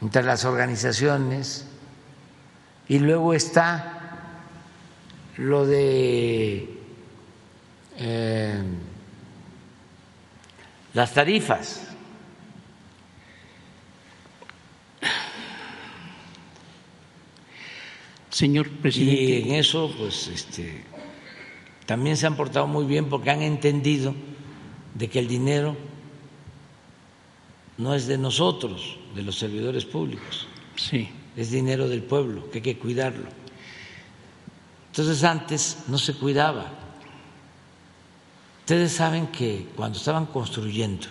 entre las organizaciones y luego está lo de eh, las tarifas. Señor presidente. Y en eso, pues, este, también se han portado muy bien porque han entendido de que el dinero no es de nosotros, de los servidores públicos. Sí. Es dinero del pueblo, que hay que cuidarlo. Entonces antes no se cuidaba. Ustedes saben que cuando estaban construyendo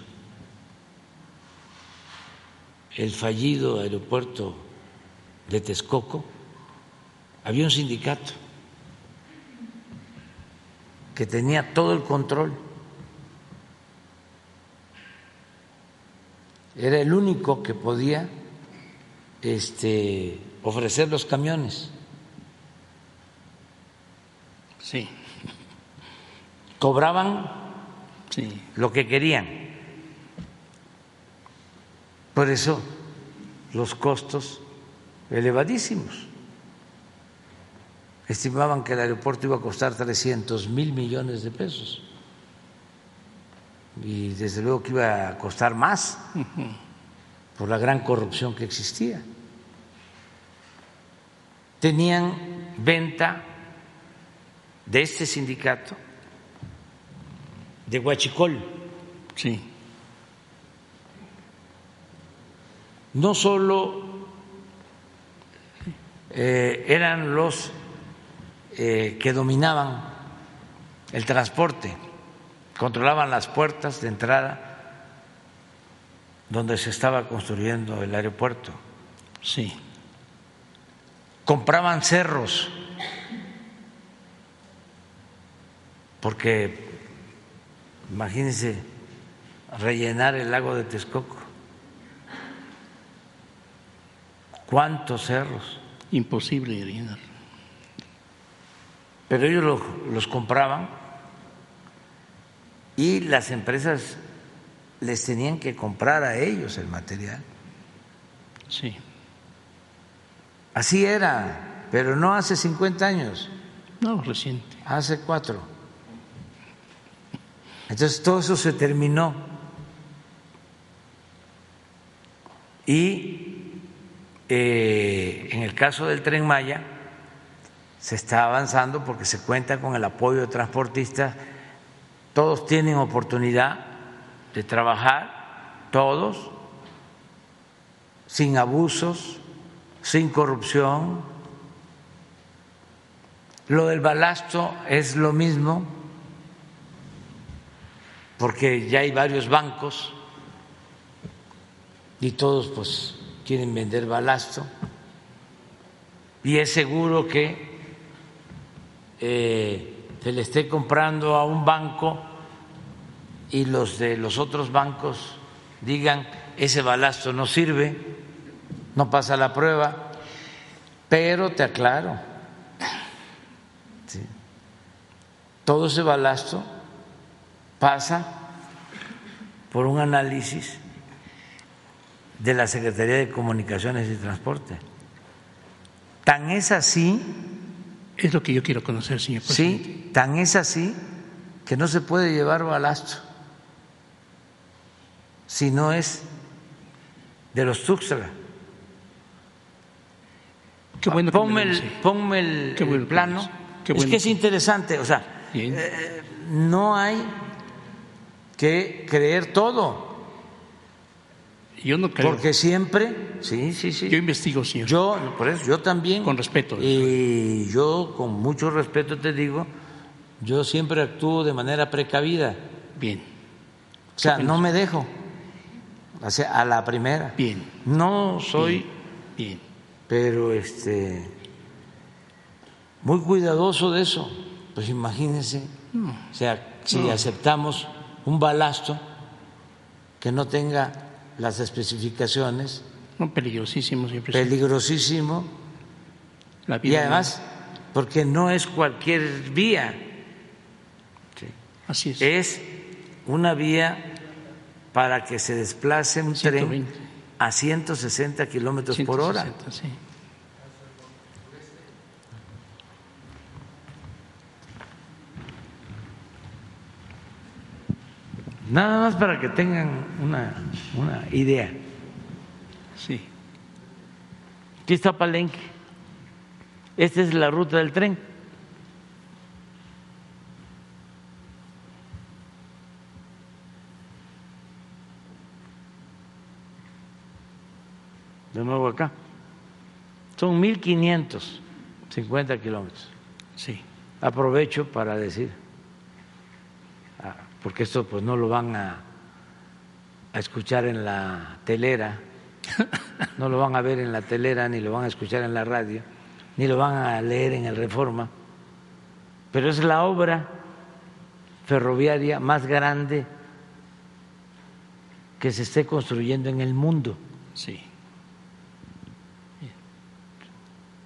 el fallido aeropuerto de Texcoco, había un sindicato que tenía todo el control. Era el único que podía este, ofrecer los camiones. Sí. Cobraban Sí. lo que querían. Por eso los costos elevadísimos. Estimaban que el aeropuerto iba a costar 300 mil millones de pesos. Y desde luego que iba a costar más por la gran corrupción que existía. Tenían venta de este sindicato de Huachicol. Sí. No solo eh, eran los eh, que dominaban el transporte, controlaban las puertas de entrada donde se estaba construyendo el aeropuerto, Sí. compraban cerros, porque imagínense rellenar el lago de Texcoco. ¿Cuántos cerros? Imposible de llenar. Pero ellos los, los compraban y las empresas les tenían que comprar a ellos el material. Sí. Así era, pero no hace 50 años, No, reciente. hace cuatro. Entonces todo eso se terminó. Y eh, en el caso del tren Maya se está avanzando porque se cuenta con el apoyo de transportistas. Todos tienen oportunidad de trabajar, todos, sin abusos, sin corrupción. Lo del balasto es lo mismo, porque ya hay varios bancos y todos pues quieren vender balasto y es seguro que eh, se le esté comprando a un banco y los de los otros bancos digan ese balasto no sirve, no pasa la prueba, pero te aclaro, todo ese balasto pasa por un análisis de la Secretaría de Comunicaciones y Transporte. Tan es así. Es lo que yo quiero conocer, señor presidente. Sí, tan es así que no se puede llevar balasto si no es de los Tuxtla. Qué bueno ponme el, ponme el, plano. es que es interesante, o sea, eh, no hay que creer todo. Yo no creo. Porque siempre, sí, sí, sí. Yo investigo, señor. Yo, por eso, yo también. Con respeto. Y yo, con mucho respeto te digo, yo siempre actúo de manera precavida. Bien. O sea, no me dejo. O sea, a la primera. Bien. No soy. Bien. Pero este. Muy cuidadoso de eso. Pues imagínense. O sea, si aceptamos un balasto que no tenga las especificaciones. No, peligrosísimo, siempre. Peligrosísimo. y además, porque no es cualquier vía. Así es. Es una vía para que se desplace un tren a 160 kilómetros por hora. Sí. Nada más para que tengan una, una idea. Sí. Aquí está Palenque. Esta es la ruta del tren. De nuevo acá. Son 1.550 kilómetros. Sí. Aprovecho para decir porque esto pues no lo van a, a escuchar en la telera, [LAUGHS] no lo van a ver en la telera, ni lo van a escuchar en la radio, ni lo van a leer en el Reforma, pero es la obra ferroviaria más grande que se esté construyendo en el mundo. Sí.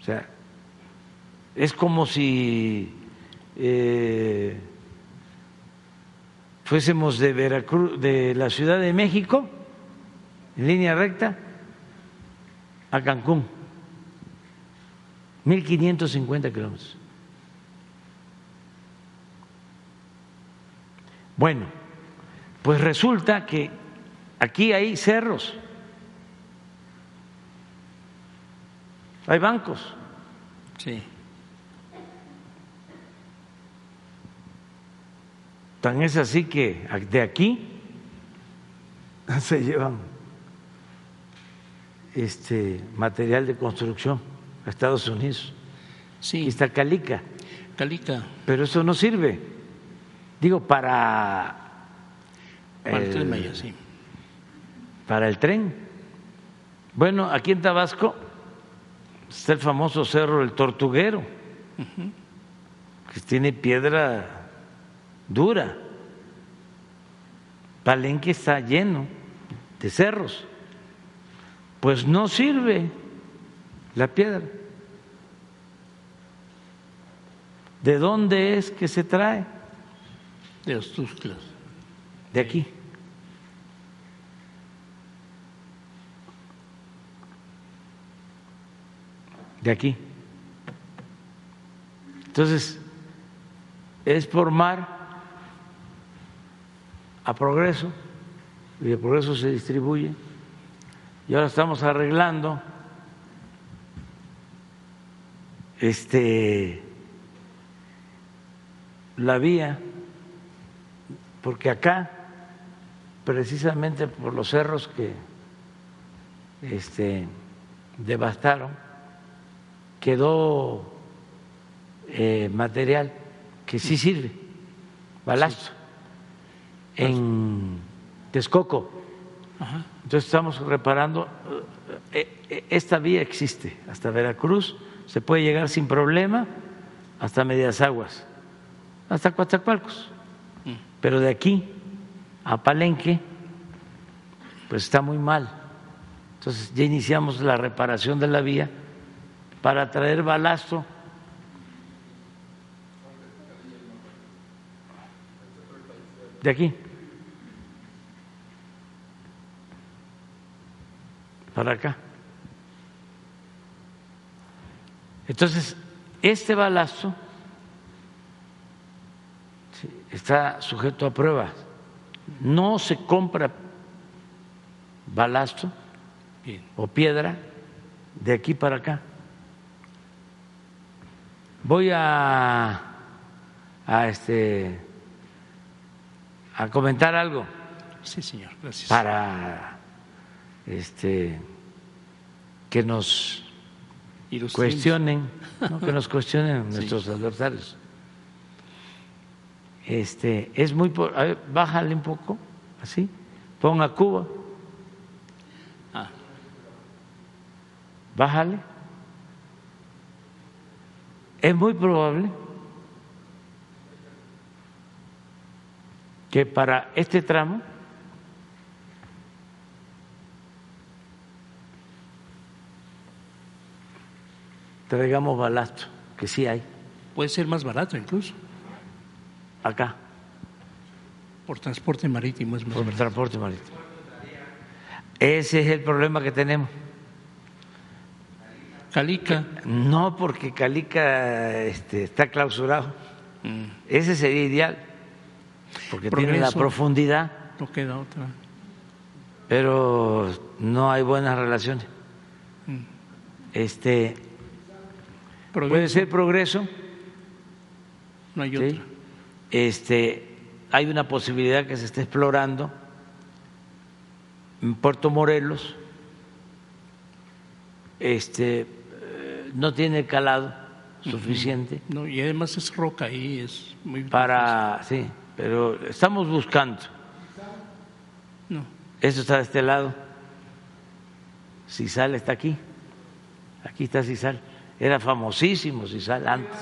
O sea, es como si eh, fuésemos de Veracruz, de la Ciudad de México, en línea recta, a Cancún, 1.550 kilómetros. Bueno, pues resulta que aquí hay cerros, hay bancos. Sí. Tan es así que de aquí [LAUGHS] se llevan este material de construcción a Estados Unidos. Sí. está Calica. Calica. Pero eso no sirve. Digo, para. Para el, tren sí. Para el tren. Bueno, aquí en Tabasco está el famoso cerro El Tortuguero, que tiene piedra dura. Palenque está lleno de cerros. Pues no sirve la piedra. ¿De dónde es que se trae? De los Tuxtlas. De aquí. De aquí. Entonces, es por mar a progreso y el progreso se distribuye. Y ahora estamos arreglando este la vía porque acá precisamente por los cerros que este devastaron quedó eh, material que sí sirve balasto en Texcoco. Entonces estamos reparando, eh, eh, esta vía existe hasta Veracruz, se puede llegar sin problema hasta Medias Aguas, hasta Coatzacoalcos. Pero de aquí a Palenque, pues está muy mal. Entonces ya iniciamos la reparación de la vía para traer balasto. De aquí. Para acá. Entonces, este balasto está sujeto a pruebas. No se compra balasto o piedra de aquí para acá. Voy a, a este a comentar algo. Sí, señor. Gracias. Para este que nos cuestionen, [LAUGHS] que nos cuestionen nuestros adversarios. Este, es muy a ver, bájale un poco, así, ponga Cuba. Ah. Bájale. Es muy probable que para este tramo traigamos balasto, que sí hay. Puede ser más barato incluso. Acá. Por transporte marítimo es más Por transporte marítimo. Ese es el problema que tenemos. Calica. No, porque Calica este, está clausurado. Mm. Ese sería ideal, porque tiene la profundidad. No queda otra. Pero no hay buenas relaciones. Mm. Este, puede ser progreso. No hay otra. Este, hay una posibilidad que se esté explorando en Puerto Morelos. Este, no tiene calado suficiente. No, y además es roca ahí, es muy para sí, pero estamos buscando. No. Eso está de este lado. Cisal está aquí. Aquí está Cisal. Era famosísimo Cisal antes.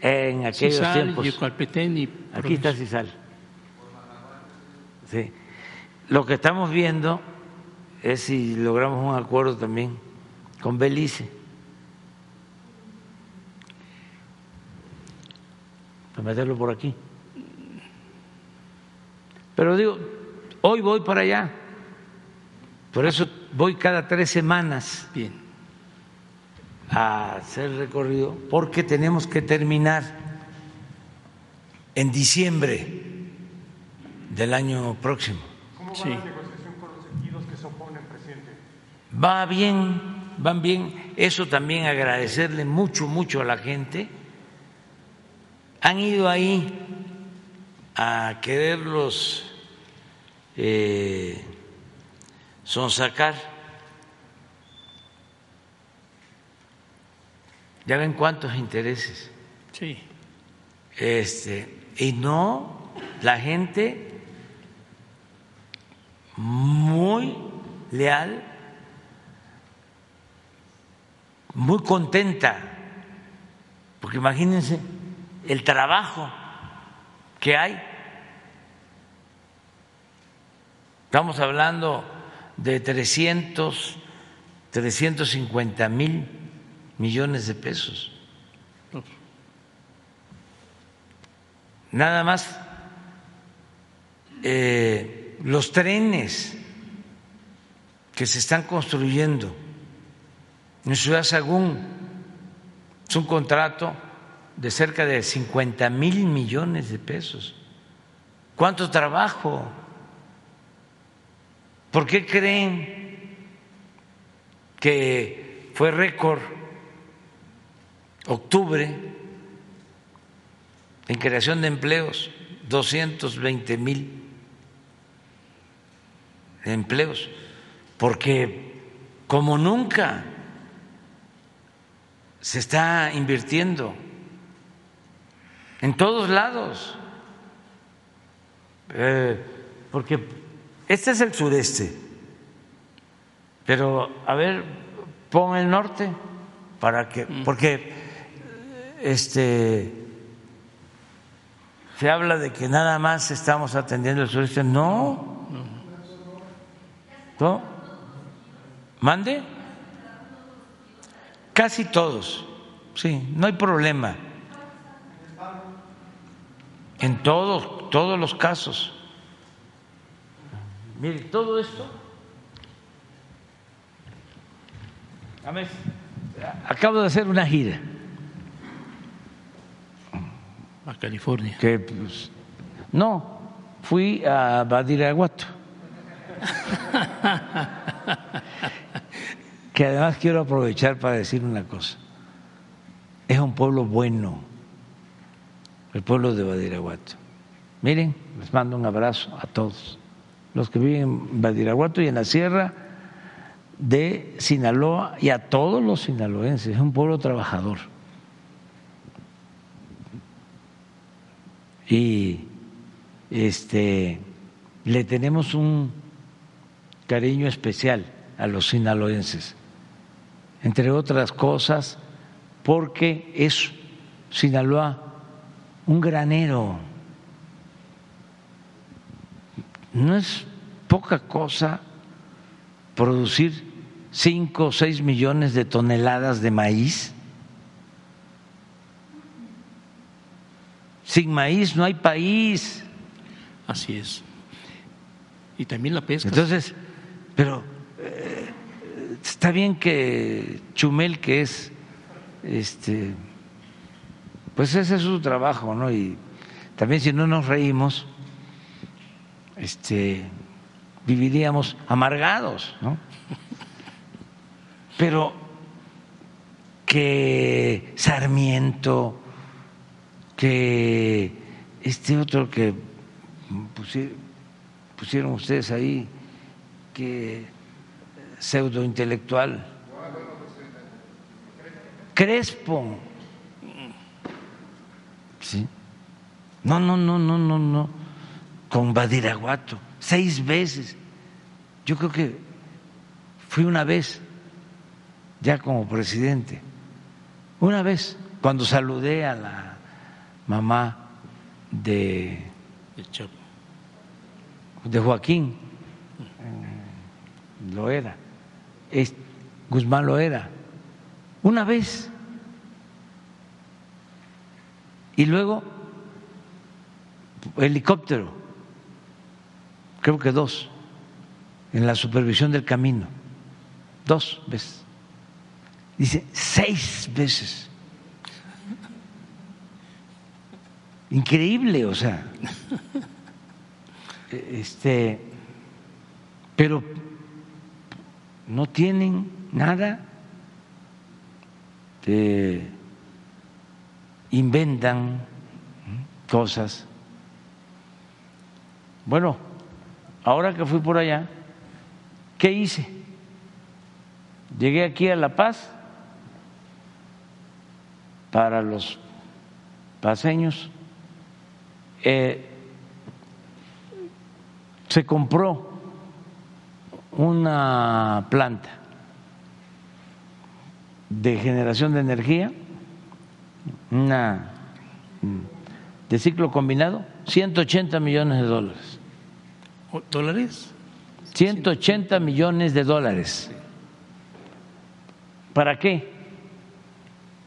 En aquellos tiempos. aquí está Cisal. Sí. Lo que estamos viendo es si logramos un acuerdo también con Belice. Para meterlo por aquí. Pero digo, hoy voy para allá. Por eso voy cada tres semanas Bien. A hacer recorrido, porque tenemos que terminar en diciembre del año próximo. ¿Cómo va la negociación con los ejidos que se oponen, presidente? Va bien van bien. Eso también agradecerle mucho, mucho a la gente. Han ido ahí a quererlos eh, sonsacar. Ya ven cuántos intereses. Sí. Este, y no, la gente muy leal muy contenta, porque imagínense el trabajo que hay. Estamos hablando de 300, 350 mil millones de pesos. Nada más eh, los trenes que se están construyendo en Ciudad Sagún es un contrato de cerca de 50 mil millones de pesos. ¿Cuánto trabajo? ¿Por qué creen que fue récord octubre en creación de empleos? 220 mil empleos, porque como nunca se está invirtiendo en todos lados, eh, porque este es el sureste, pero a ver, pon el norte para que, porque este se habla de que nada más estamos atendiendo el sureste. No. ¿No? ¿Mande? Casi todos. Sí, no hay problema. En todos, todos los casos. Mire, todo esto. Acabo de hacer una gira a California. Que, pues, no, fui a Badiraguato. [LAUGHS] que además quiero aprovechar para decir una cosa. Es un pueblo bueno, el pueblo de Badiraguato. Miren, les mando un abrazo a todos los que viven en Badiraguato y en la sierra de Sinaloa y a todos los sinaloenses. Es un pueblo trabajador. Y este le tenemos un cariño especial a los sinaloenses, entre otras cosas porque es Sinaloa un granero. No es poca cosa producir cinco o seis millones de toneladas de maíz Sin maíz no hay país. Así es. Y también la pesca. Entonces, pero eh, está bien que Chumel, que es, este, pues ese es su trabajo, ¿no? Y también si no nos reímos, este, viviríamos amargados, ¿no? Pero que Sarmiento, que este otro que pusieron ustedes ahí, que pseudo intelectual, Crespo. ¿Sí? No, no, no, no, no, no. Con Badiraguato, seis veces. Yo creo que fui una vez, ya como presidente, una vez, cuando saludé a la mamá de, de Joaquín lo era, es, Guzmán lo era, una vez. Y luego helicóptero, creo que dos, en la supervisión del camino, dos veces. Dice, seis veces increíble, o sea, [LAUGHS] este, pero no tienen nada, inventan cosas. Bueno, ahora que fui por allá, ¿qué hice? Llegué aquí a La Paz para los paseños eh, se compró una planta de generación de energía, una de ciclo combinado, 180 millones de dólares. ¿Dólares? 180 millones de dólares. ¿Para qué?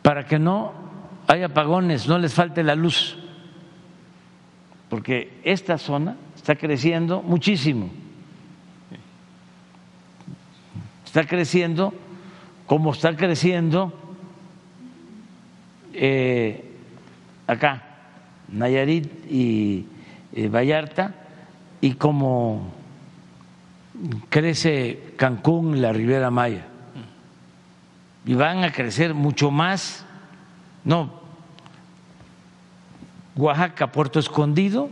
Para que no haya apagones, no les falte la luz porque esta zona está creciendo muchísimo. Está creciendo como está creciendo eh, acá, Nayarit y eh, Vallarta, y como crece Cancún y la Ribera Maya. Y van a crecer mucho más, no, Oaxaca, Puerto Escondido,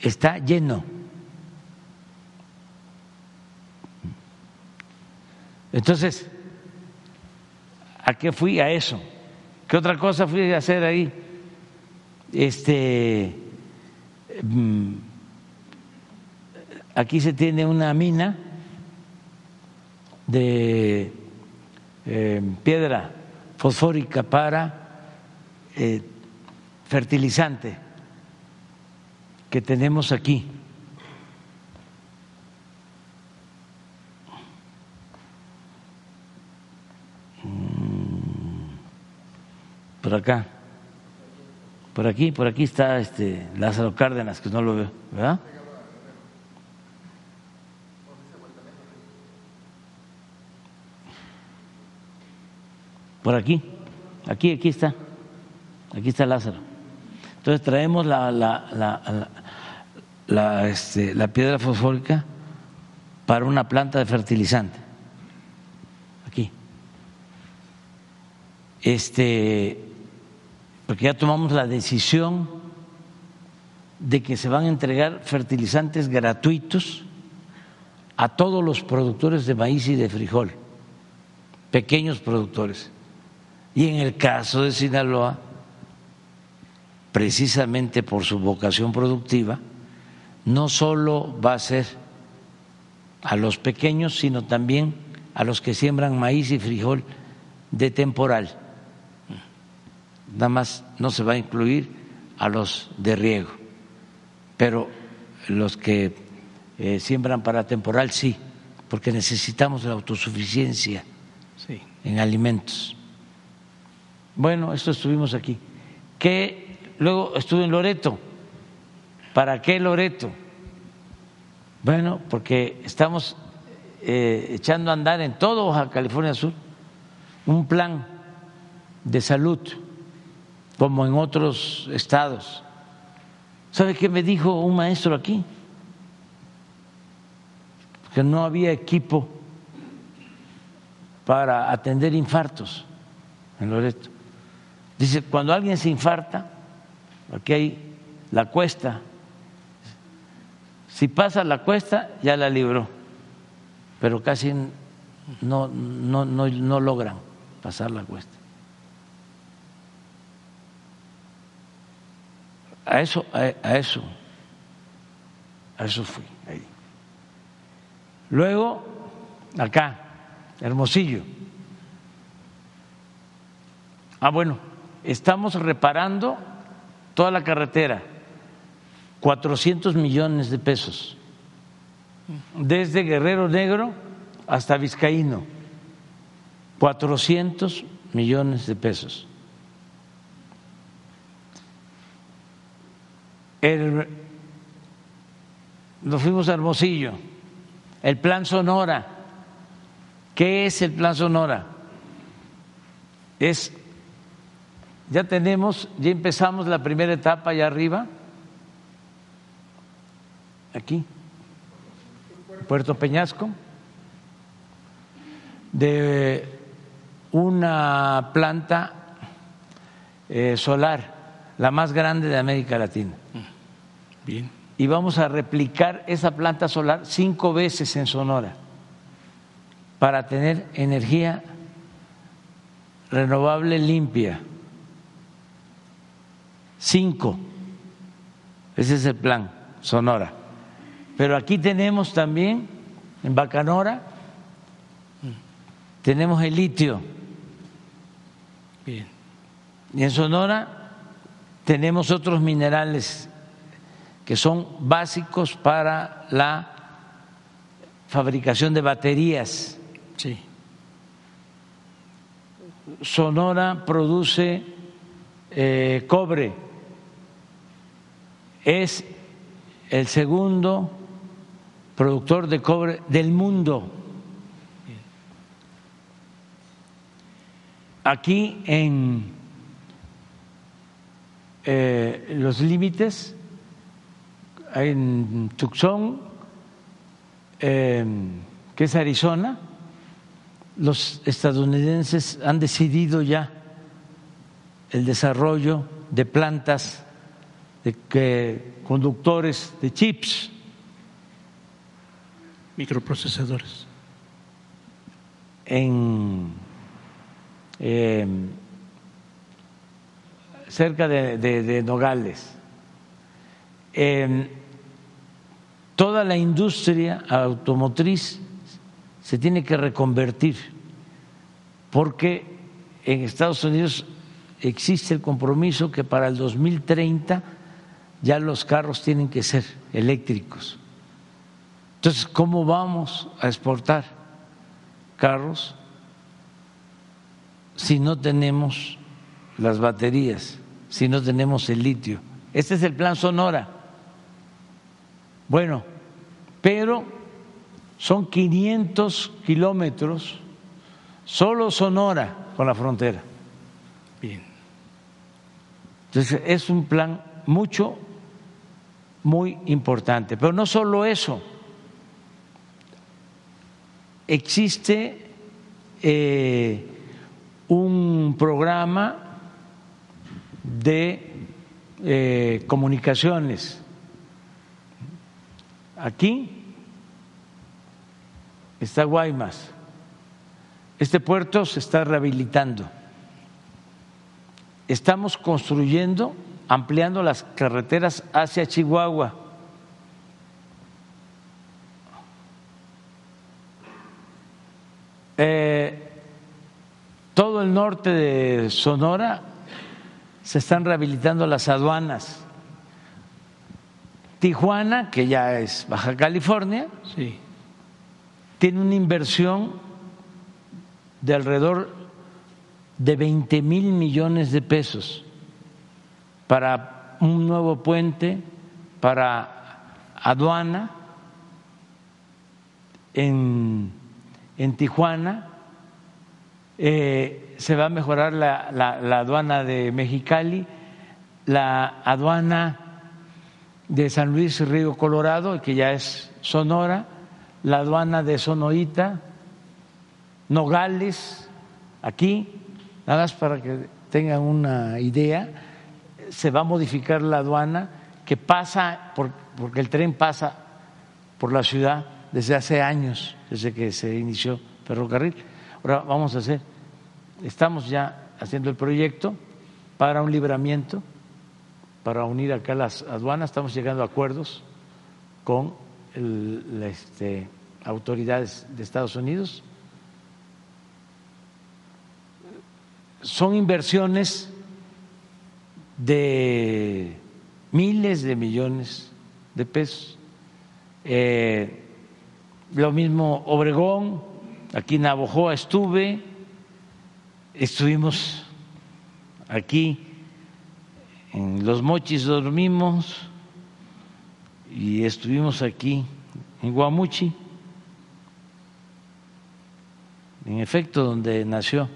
está lleno. Entonces, ¿a qué fui? A eso. ¿Qué otra cosa fui a hacer ahí? Este, mm, aquí se tiene una mina de eh, piedra fosfórica para eh, fertilizante que tenemos aquí. Mm, por acá. Por aquí, por aquí está este Lázaro Cárdenas, que no lo veo, ¿verdad? Por aquí, aquí, aquí está, aquí está Lázaro. Entonces traemos la, la, la, este, la piedra fosfórica para una planta de fertilizante. Aquí. Este, porque ya tomamos la decisión de que se van a entregar fertilizantes gratuitos a todos los productores de maíz y de frijol, pequeños productores. Y en el caso de Sinaloa, precisamente por su vocación productiva, no solo va a ser a los pequeños, sino también a los que siembran maíz y frijol de temporal. Nada más no se va a incluir a los de riego, pero los que eh, siembran para temporal sí, porque necesitamos la autosuficiencia en alimentos. Bueno, esto estuvimos aquí. Que luego estuve en Loreto. ¿Para qué Loreto? Bueno, porque estamos eh, echando a andar en todo California Sur un plan de salud, como en otros estados. ¿Sabe qué me dijo un maestro aquí? Que no había equipo para atender infartos en Loreto. Dice, cuando alguien se infarta, aquí hay la cuesta, si pasa la cuesta ya la libró, pero casi no, no, no, logran pasar la cuesta. A eso, a, a eso, a eso fui ahí. Luego, acá, Hermosillo. Ah, bueno, estamos reparando toda la carretera, 400 millones de pesos, desde Guerrero Negro hasta Vizcaíno, 400 millones de pesos. nos fuimos a Hermosillo, el plan Sonora. ¿Qué es el plan Sonora? Es ya tenemos, ya empezamos la primera etapa allá arriba, aquí, Puerto Peñasco, de una planta eh, solar, la más grande de América Latina. Bien. Y vamos a replicar esa planta solar cinco veces en Sonora para tener energía renovable limpia Cinco. Ese es el plan, Sonora. Pero aquí tenemos también, en Bacanora, tenemos el litio. Bien. Y en Sonora tenemos otros minerales que son básicos para la fabricación de baterías. Sí. Sonora produce eh, cobre es el segundo productor de cobre del mundo. Aquí en eh, los límites, en Tucson, eh, que es Arizona, los estadounidenses han decidido ya el desarrollo de plantas de que conductores de chips. Microprocesadores. En cerca de, Nogales. toda la industria automotriz se tiene que reconvertir porque en Estados Unidos existe el compromiso que para el 2030 ya los carros tienen que ser eléctricos. Entonces, ¿cómo vamos a exportar carros si no tenemos las baterías, si no tenemos el litio? Este es el plan Sonora. Bueno, pero son 500 kilómetros solo Sonora con la frontera. Bien. Entonces, es un plan mucho muy importante. Pero no solo eso, existe eh, un programa de eh, comunicaciones. Aquí está Guaymas. Este puerto se está rehabilitando. Estamos construyendo ampliando las carreteras hacia Chihuahua. Eh, todo el norte de Sonora se están rehabilitando las aduanas. Tijuana, que ya es Baja California, Sí. tiene una inversión de alrededor de 20 mil millones de pesos para un nuevo puente, para aduana en, en Tijuana. Eh, se va a mejorar la, la, la aduana de Mexicali, la aduana de San Luis Río Colorado, que ya es Sonora, la aduana de Sonoita, Nogales, aquí, nada más para que tengan una idea se va a modificar la aduana que pasa, por, porque el tren pasa por la ciudad desde hace años, desde que se inició ferrocarril. Ahora vamos a hacer, estamos ya haciendo el proyecto para un libramiento, para unir acá las aduanas, estamos llegando a acuerdos con el, este, autoridades de Estados Unidos. Son inversiones de miles de millones de pesos. Eh, lo mismo Obregón, aquí en Navojoa estuve, estuvimos aquí en Los Mochis dormimos y estuvimos aquí en Guamuchi, en efecto donde nació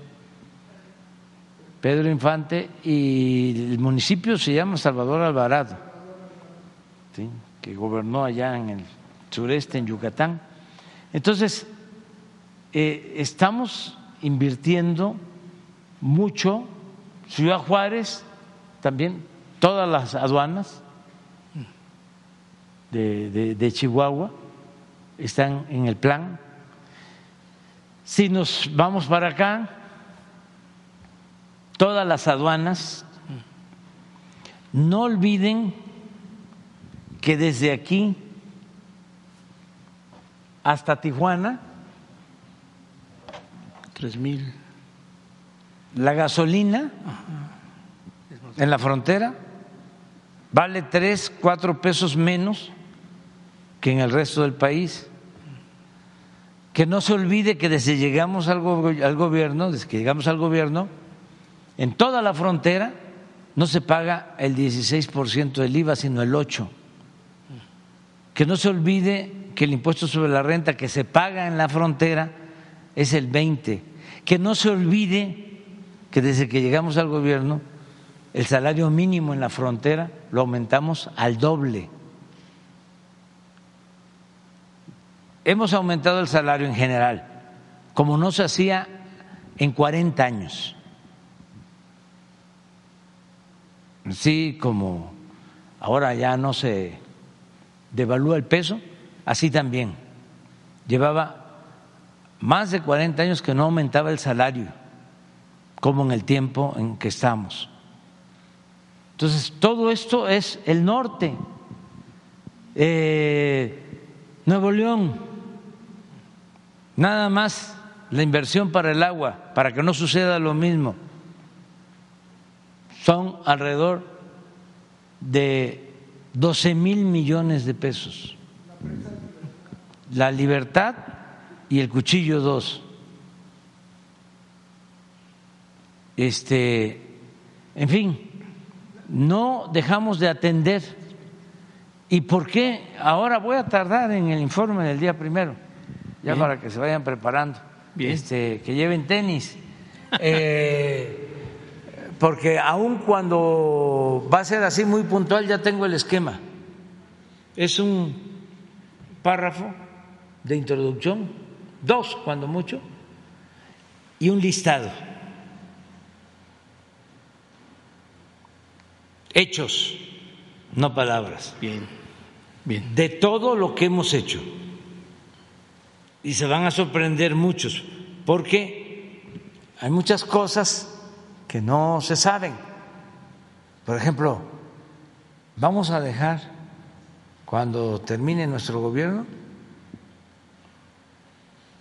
Pedro Infante y el municipio se llama Salvador Alvarado, que gobernó allá en el sureste, en Yucatán. Entonces, eh, estamos invirtiendo mucho, Ciudad Juárez también, todas las aduanas de Chihuahua están en el plan. Si nos vamos para acá, todas las aduanas, no olviden que desde aquí hasta Tijuana, Tres mil. la gasolina en la frontera vale tres, cuatro pesos menos que en el resto del país. Que no se olvide que desde llegamos al, go al gobierno, desde que llegamos al gobierno, en toda la frontera no se paga el 16% del IVA, sino el 8%. Que no se olvide que el impuesto sobre la renta que se paga en la frontera es el 20%. Que no se olvide que desde que llegamos al gobierno el salario mínimo en la frontera lo aumentamos al doble. Hemos aumentado el salario en general, como no se hacía en 40 años. Así como ahora ya no se devalúa el peso, así también. Llevaba más de 40 años que no aumentaba el salario, como en el tiempo en que estamos. Entonces, todo esto es el norte. Eh, Nuevo León, nada más la inversión para el agua, para que no suceda lo mismo. Son alrededor de 12 mil millones de pesos. La libertad y el cuchillo dos. Este, en fin, no dejamos de atender. ¿Y por qué? Ahora voy a tardar en el informe del día primero, ya para que se vayan preparando, Este, que lleven tenis. Eh, porque aun cuando va a ser así muy puntual, ya tengo el esquema. Es un párrafo de introducción, dos cuando mucho, y un listado. Hechos, no palabras. Bien, bien. De todo lo que hemos hecho. Y se van a sorprender muchos, porque hay muchas cosas que no se saben. Por ejemplo, vamos a dejar, cuando termine nuestro gobierno,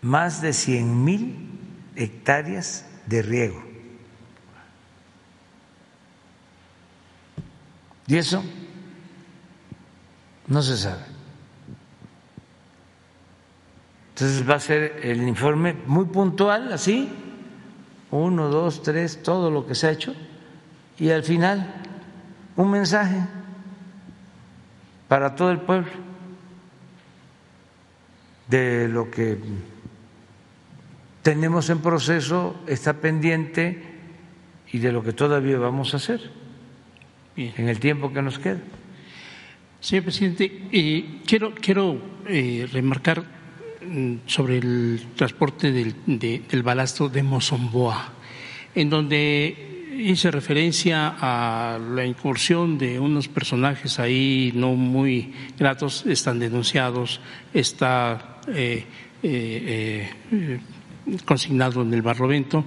más de 100 mil hectáreas de riego. Y eso no se sabe. Entonces va a ser el informe muy puntual, así, uno, dos, tres, todo lo que se ha hecho, y al final un mensaje para todo el pueblo de lo que tenemos en proceso, está pendiente y de lo que todavía vamos a hacer en el tiempo que nos queda. Señor presidente, eh, quiero, quiero eh, remarcar sobre el transporte del, del balasto de Mozomboa, en donde hice referencia a la incursión de unos personajes ahí no muy gratos, están denunciados, está eh, consignado en el Barlovento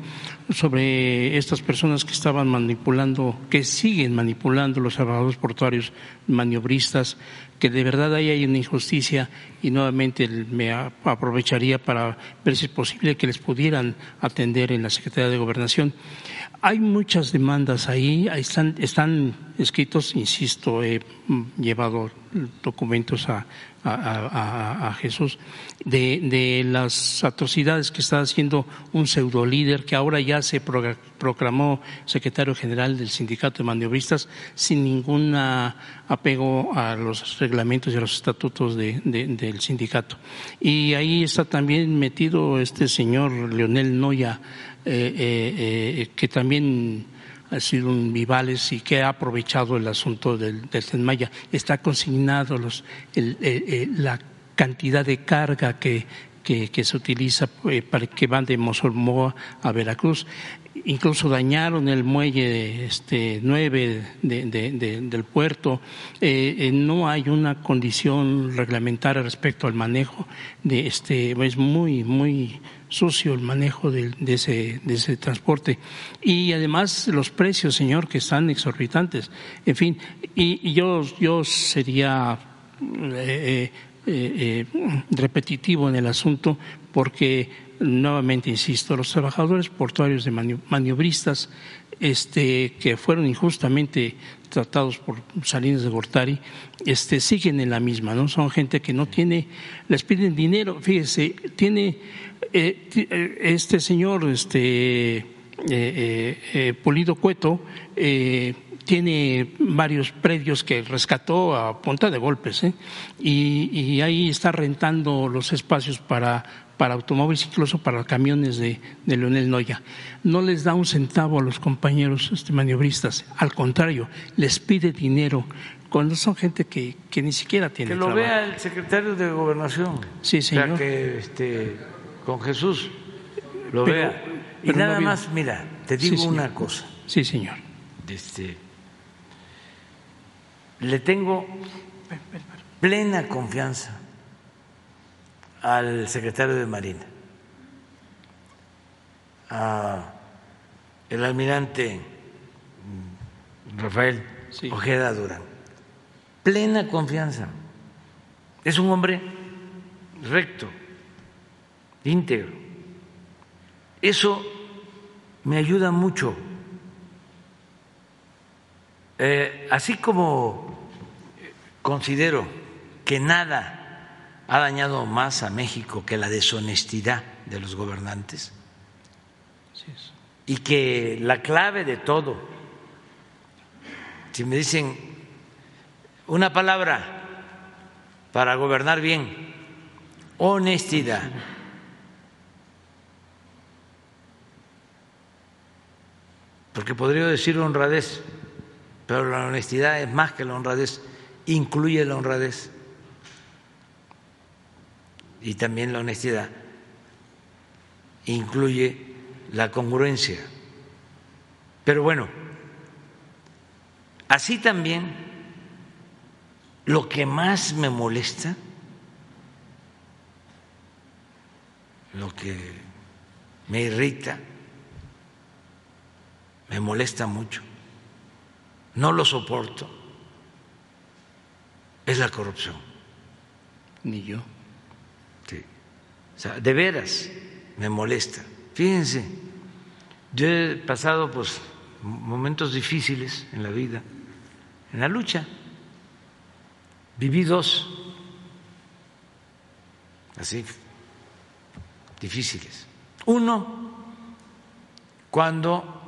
sobre estas personas que estaban manipulando, que siguen manipulando los trabajadores portuarios maniobristas, que de verdad ahí hay una injusticia y nuevamente me aprovecharía para ver si es posible que les pudieran atender en la Secretaría de Gobernación. Hay muchas demandas ahí, están, están escritos, insisto, he llevado documentos a, a, Jesús de, de, las atrocidades que está haciendo un pseudo líder que ahora ya se proclamó secretario general del sindicato de maniobristas sin ningún apego a los reglamentos y a los estatutos del sindicato. Y ahí está también metido este señor Leonel Noya, eh, eh, eh, que también ha sido un vivales y que ha aprovechado el asunto del, del Maya. Está consignado los, la cantidad de carga que, que, se utiliza para que van de Mosolmoa a Veracruz. Incluso dañaron el muelle este, 9 del puerto. no hay una condición reglamentaria respecto al manejo de este. Es muy, muy sucio el manejo de, ese, de transporte. Y además los precios, señor, que están exorbitantes. En fin, y, yo, yo sería eh, eh, eh, repetitivo en el asunto porque, nuevamente insisto, los trabajadores portuarios de maniobristas este, que fueron injustamente tratados por Salinas de Gortari, este, siguen en la misma, ¿no? Son gente que no tiene, les piden dinero, fíjese, tiene eh, eh, este señor, este eh, Polido Cueto, tiene varios predios que rescató a punta de golpes y, y, ahí está rentando los espacios para, para automóviles, incluso para camiones de, de, Leonel Noya. No les da un centavo a los compañeros este, maniobristas, al contrario, les pide dinero cuando son gente que, que ni siquiera tiene Que lo vea el secretario de Gobernación. Sí, señor. O sea, que este, con Jesús lo vea. Y nada más, mira, te digo una cosa. Sí, señor. Este, le tengo plena confianza al secretario de Marina, el almirante Rafael Ojeda Durán. Plena confianza. Es un hombre recto íntegro. Eso me ayuda mucho Eh, así como considero que nada ha dañado más a México que la deshonestidad de los gobernantes y que la clave de todo, si me dicen una palabra para gobernar bien, honestidad. Porque podría decir honradez, pero la honestidad es más que la honradez, incluye la honradez. Y también la honestidad incluye la congruencia. Pero bueno, así también lo que más me molesta, lo que me irrita, me molesta mucho, no lo soporto, es la corrupción. Ni yo. O sea, de veras me molesta. Fíjense, yo he pasado pues momentos difíciles en la vida, en la lucha. Viví dos, así, difíciles. Uno, cuando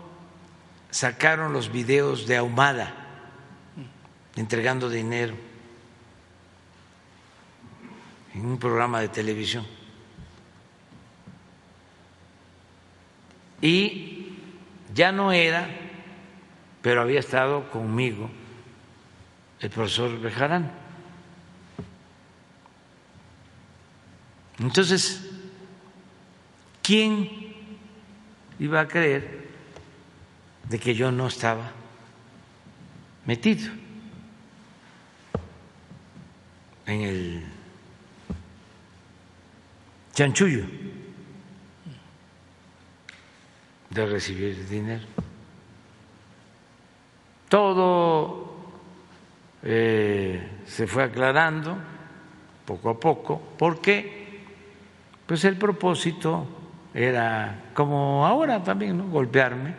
sacaron los videos de Ahumada entregando dinero en un programa de televisión. Y ya no era, pero había estado conmigo el profesor Bejarán. Entonces, ¿quién iba a creer de que yo no estaba metido en el chanchullo? De recibir dinero. Todo eh, se fue aclarando poco a poco, porque pues el propósito era, como ahora también, ¿no? golpearme.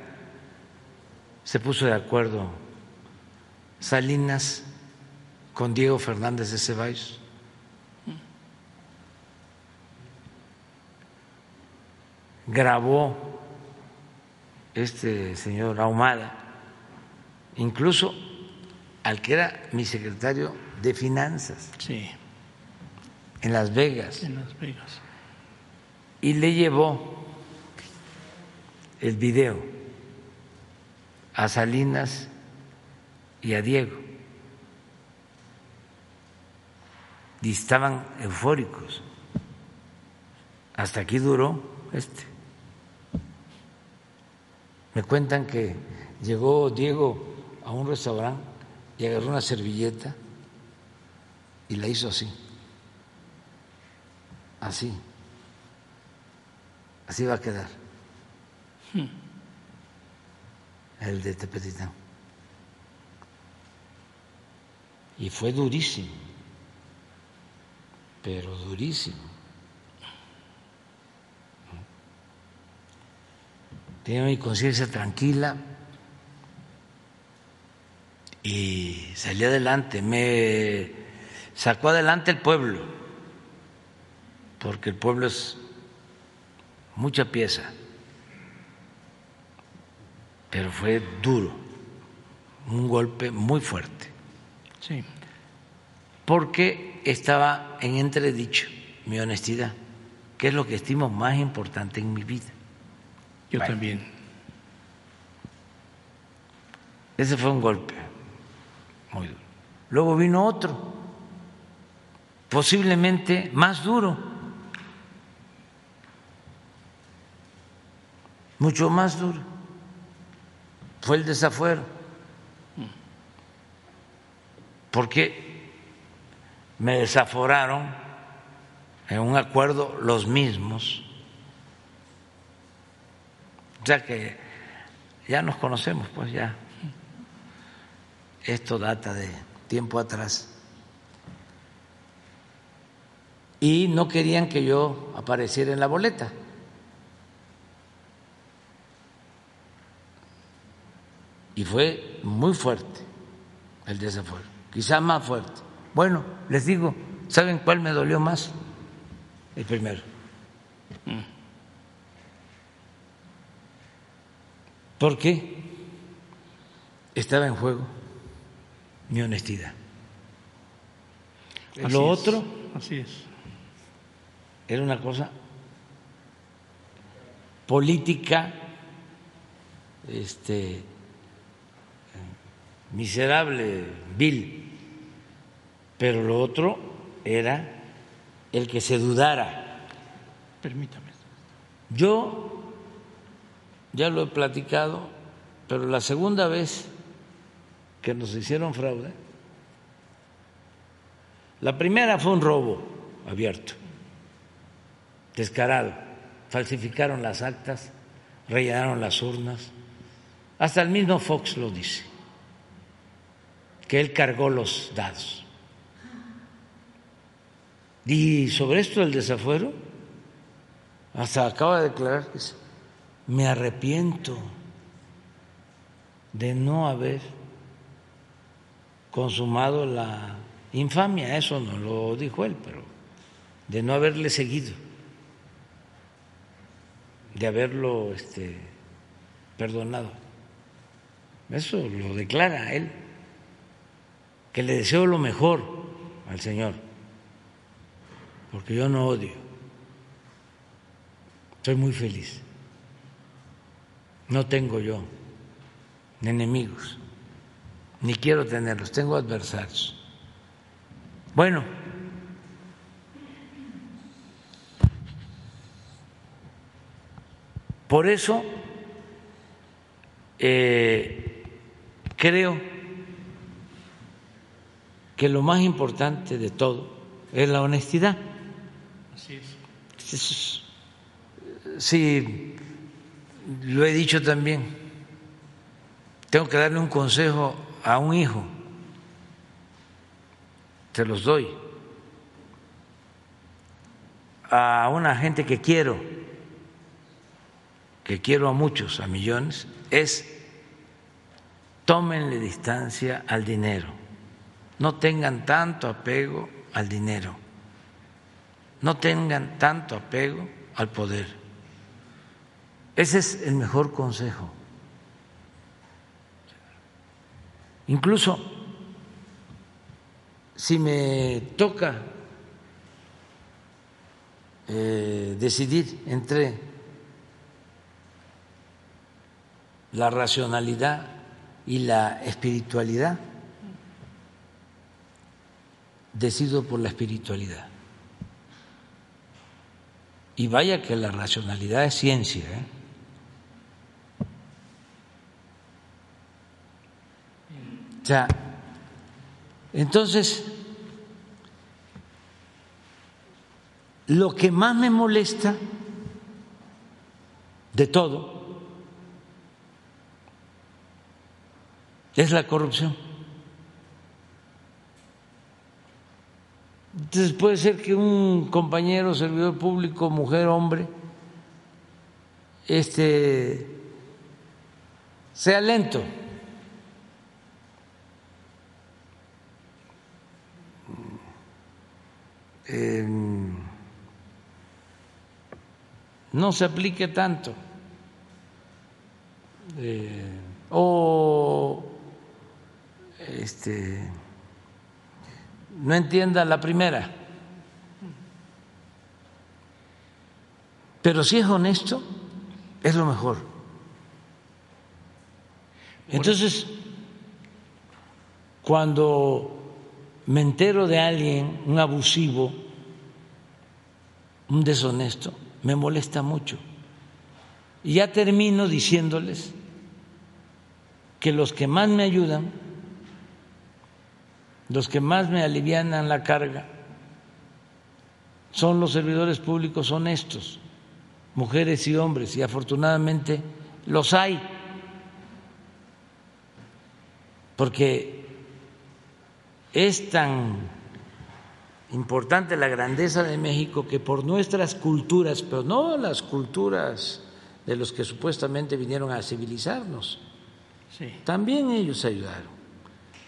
Se puso de acuerdo Salinas con Diego Fernández de Ceballos. Grabó este señor Ahumada, incluso al que era mi secretario de Finanzas. Sí. En Las Vegas. En Las Vegas. Y le llevó el video a Salinas y a Diego. Y estaban eufóricos. Hasta aquí duró este. Me cuentan que llegó Diego a un restaurante y agarró una servilleta y la hizo así. Así. Así va a quedar. El de Tepetitán. Y fue durísimo, pero durísimo. Tenía mi conciencia tranquila y salí adelante. Me sacó adelante el pueblo, porque el pueblo es mucha pieza, pero fue duro, un golpe muy fuerte. Sí. Porque estaba en entredicho mi honestidad, que es lo que estimo más importante en mi vida. Yo también. Ese fue un golpe muy duro. Luego vino otro, posiblemente más duro, mucho más duro. Fue el desafuero. Porque me desaforaron en un acuerdo los mismos sea que ya nos conocemos, pues ya. Esto data de tiempo atrás. Y no querían que yo apareciera en la boleta. Y fue muy fuerte el desafuero, quizá más fuerte. Bueno, les digo, ¿saben cuál me dolió más? El primero. ¿Por qué? Estaba en juego mi honestidad. Lo otro Así es. era una cosa política, este, miserable, vil, pero lo otro era el que se dudara. Permítame. Yo ya lo he platicado, pero la segunda vez que nos hicieron fraude, la primera fue un robo abierto, descarado. Falsificaron las actas, rellenaron las urnas. Hasta el mismo Fox lo dice, que él cargó los dados. Y sobre esto del desafuero, hasta acaba de declarar que me arrepiento de no haber consumado la infamia, eso no lo dijo él, pero de no haberle seguido, de haberlo este, perdonado. Eso lo declara él, que le deseo lo mejor al Señor, porque yo no odio, soy muy feliz, no tengo yo enemigos, ni quiero tenerlos, tengo adversarios. Bueno, por eso eh, creo que lo más importante de todo es la honestidad. Así es. Lo he dicho también. Tengo que darle un consejo a un hijo. Te los doy. A una gente que quiero, que quiero a muchos, a millones, es tómenle distancia al dinero. No tengan tanto apego al dinero. No tengan tanto apego al poder. Ese es el mejor consejo. Incluso si me toca eh, decidir entre la racionalidad y la espiritualidad, decido por la espiritualidad. Y vaya que la racionalidad es ciencia. ¿eh? Sea, entonces, lo que más me molesta de todo es la corrupción. Entonces puede ser que un compañero servidor público, mujer, hombre, este sea lento. Eh, no se aplique tanto. Eh, o este no entienda la primera. Pero si es honesto, es lo mejor. Entonces, cuando me entero de alguien, un abusivo, un deshonesto, me molesta mucho. Y ya termino diciéndoles que los que más me ayudan, los que más me alivianan la carga, son los servidores públicos honestos, mujeres y hombres, y afortunadamente los hay, porque es tan importante la grandeza de México que por nuestras culturas, pero no las culturas de los que supuestamente vinieron a civilizarnos, Sí. también ellos ayudaron.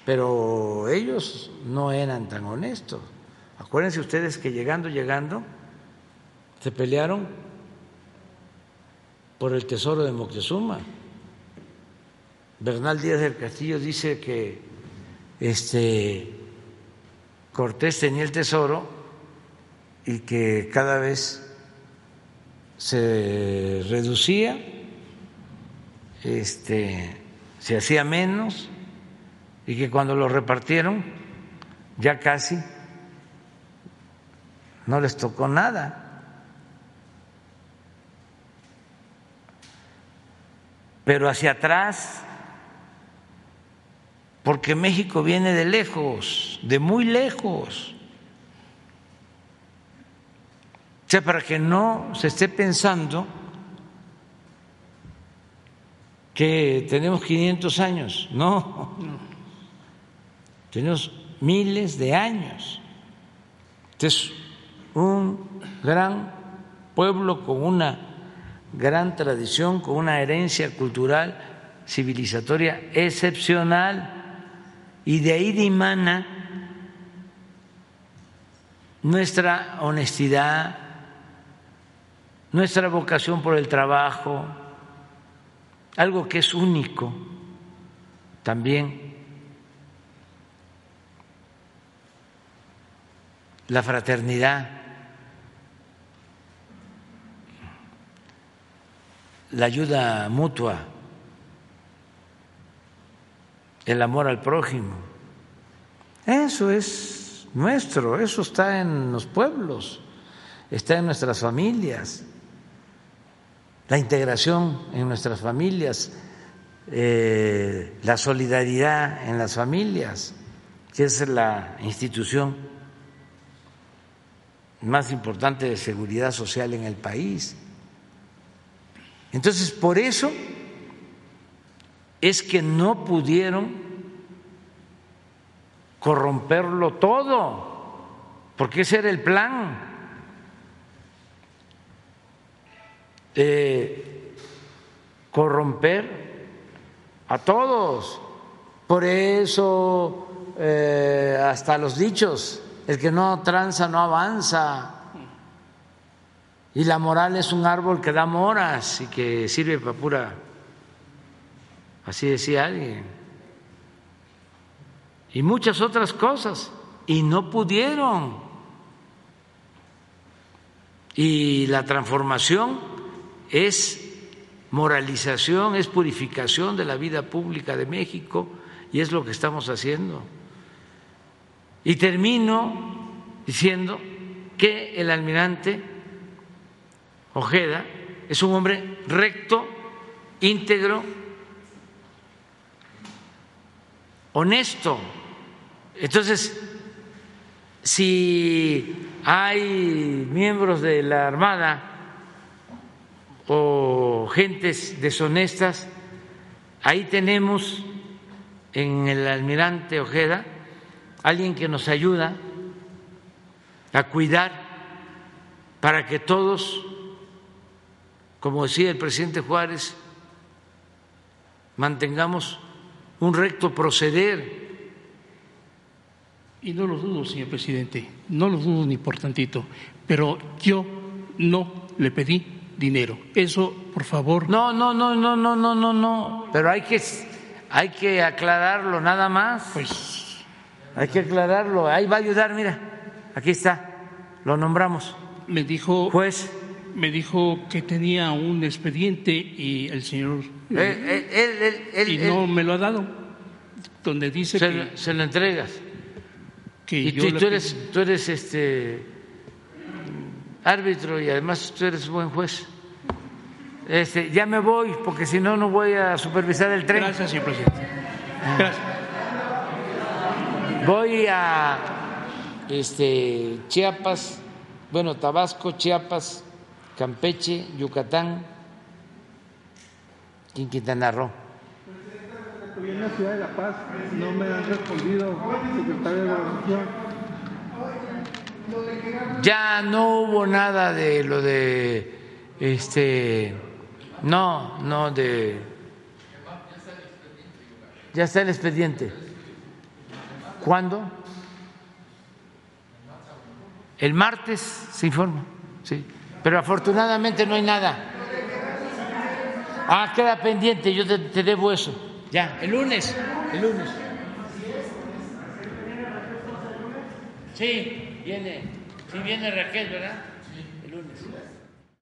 pero ellos no eran tan honestos. Acuérdense ustedes que llegando, llegando, se pelearon por el tesoro de Moctezuma. Bernal Díaz del Castillo dice que este Cortés tenía el tesoro y que cada vez se reducía, este, se hacía menos y que cuando lo repartieron ya casi no les tocó nada. Pero hacia atrás, porque México viene de lejos, de muy lejos. O sea, para que no se esté pensando que tenemos 500 años, no, tenemos miles de años. Es un gran pueblo con una gran tradición, con una herencia cultural, civilizatoria excepcional, y de ahí dimana nuestra honestidad, nuestra vocación por el trabajo, algo que es único también, la fraternidad, la ayuda mutua, el amor al prójimo. Eso es nuestro, eso está en los pueblos, está en nuestras familias la integración en nuestras familias, eh, la solidaridad en las familias, que es la institución más importante de seguridad social en el país. Entonces, por eso es que no pudieron corromperlo todo, porque ese era el plan. corromper a todos. Por eso eh, hasta los dichos, el que no tranza no avanza. Y la moral es un árbol que da moras y que sirve para pura, así decía alguien. Y muchas otras cosas. Y no pudieron. Y la transformación es moralización, es purificación de la vida pública de México y es lo que estamos haciendo. Y termino diciendo que el almirante Ojeda es un hombre recto, íntegro, honesto. Entonces, si hay miembros de la Armada o gentes deshonestas, ahí tenemos en el almirante Ojeda alguien que nos ayuda a cuidar para que todos, como decía el presidente Juárez, mantengamos un recto proceder. Y no lo dudo, señor presidente, no lo dudo ni por tantito, pero yo no le pedí dinero. Eso, por favor. No, no, no, no, no, no, no, no. Pero hay que, hay que aclararlo nada más. Pues. Hay que aclararlo. Ahí va a ayudar, mira. Aquí está. Lo nombramos. Me dijo. Juez. Me dijo que tenía un expediente y el señor. Eh, eh, él, y no me lo ha dado. Donde dice se, que. Se lo entregas. Que y tú, tú eres, tú eres este árbitro y además tú eres buen juez. Este, ya me voy porque si no, no voy a supervisar el tren. Gracias, señor presidente. Gracias. Voy a este, Chiapas, bueno, Tabasco, Chiapas, Campeche, Yucatán y Quintana Roo. Estoy en la ciudad de La Paz, no me han respondido, secretario de Gobernación. Ya no hubo nada de lo de este no, no de ya está el expediente. ¿Cuándo? El martes se informa, sí. Pero afortunadamente no hay nada. Ah, queda pendiente, yo te, debo eso. Ya, el lunes, el lunes. Sí, viene, sí viene Raquel, ¿verdad? Sí, el lunes.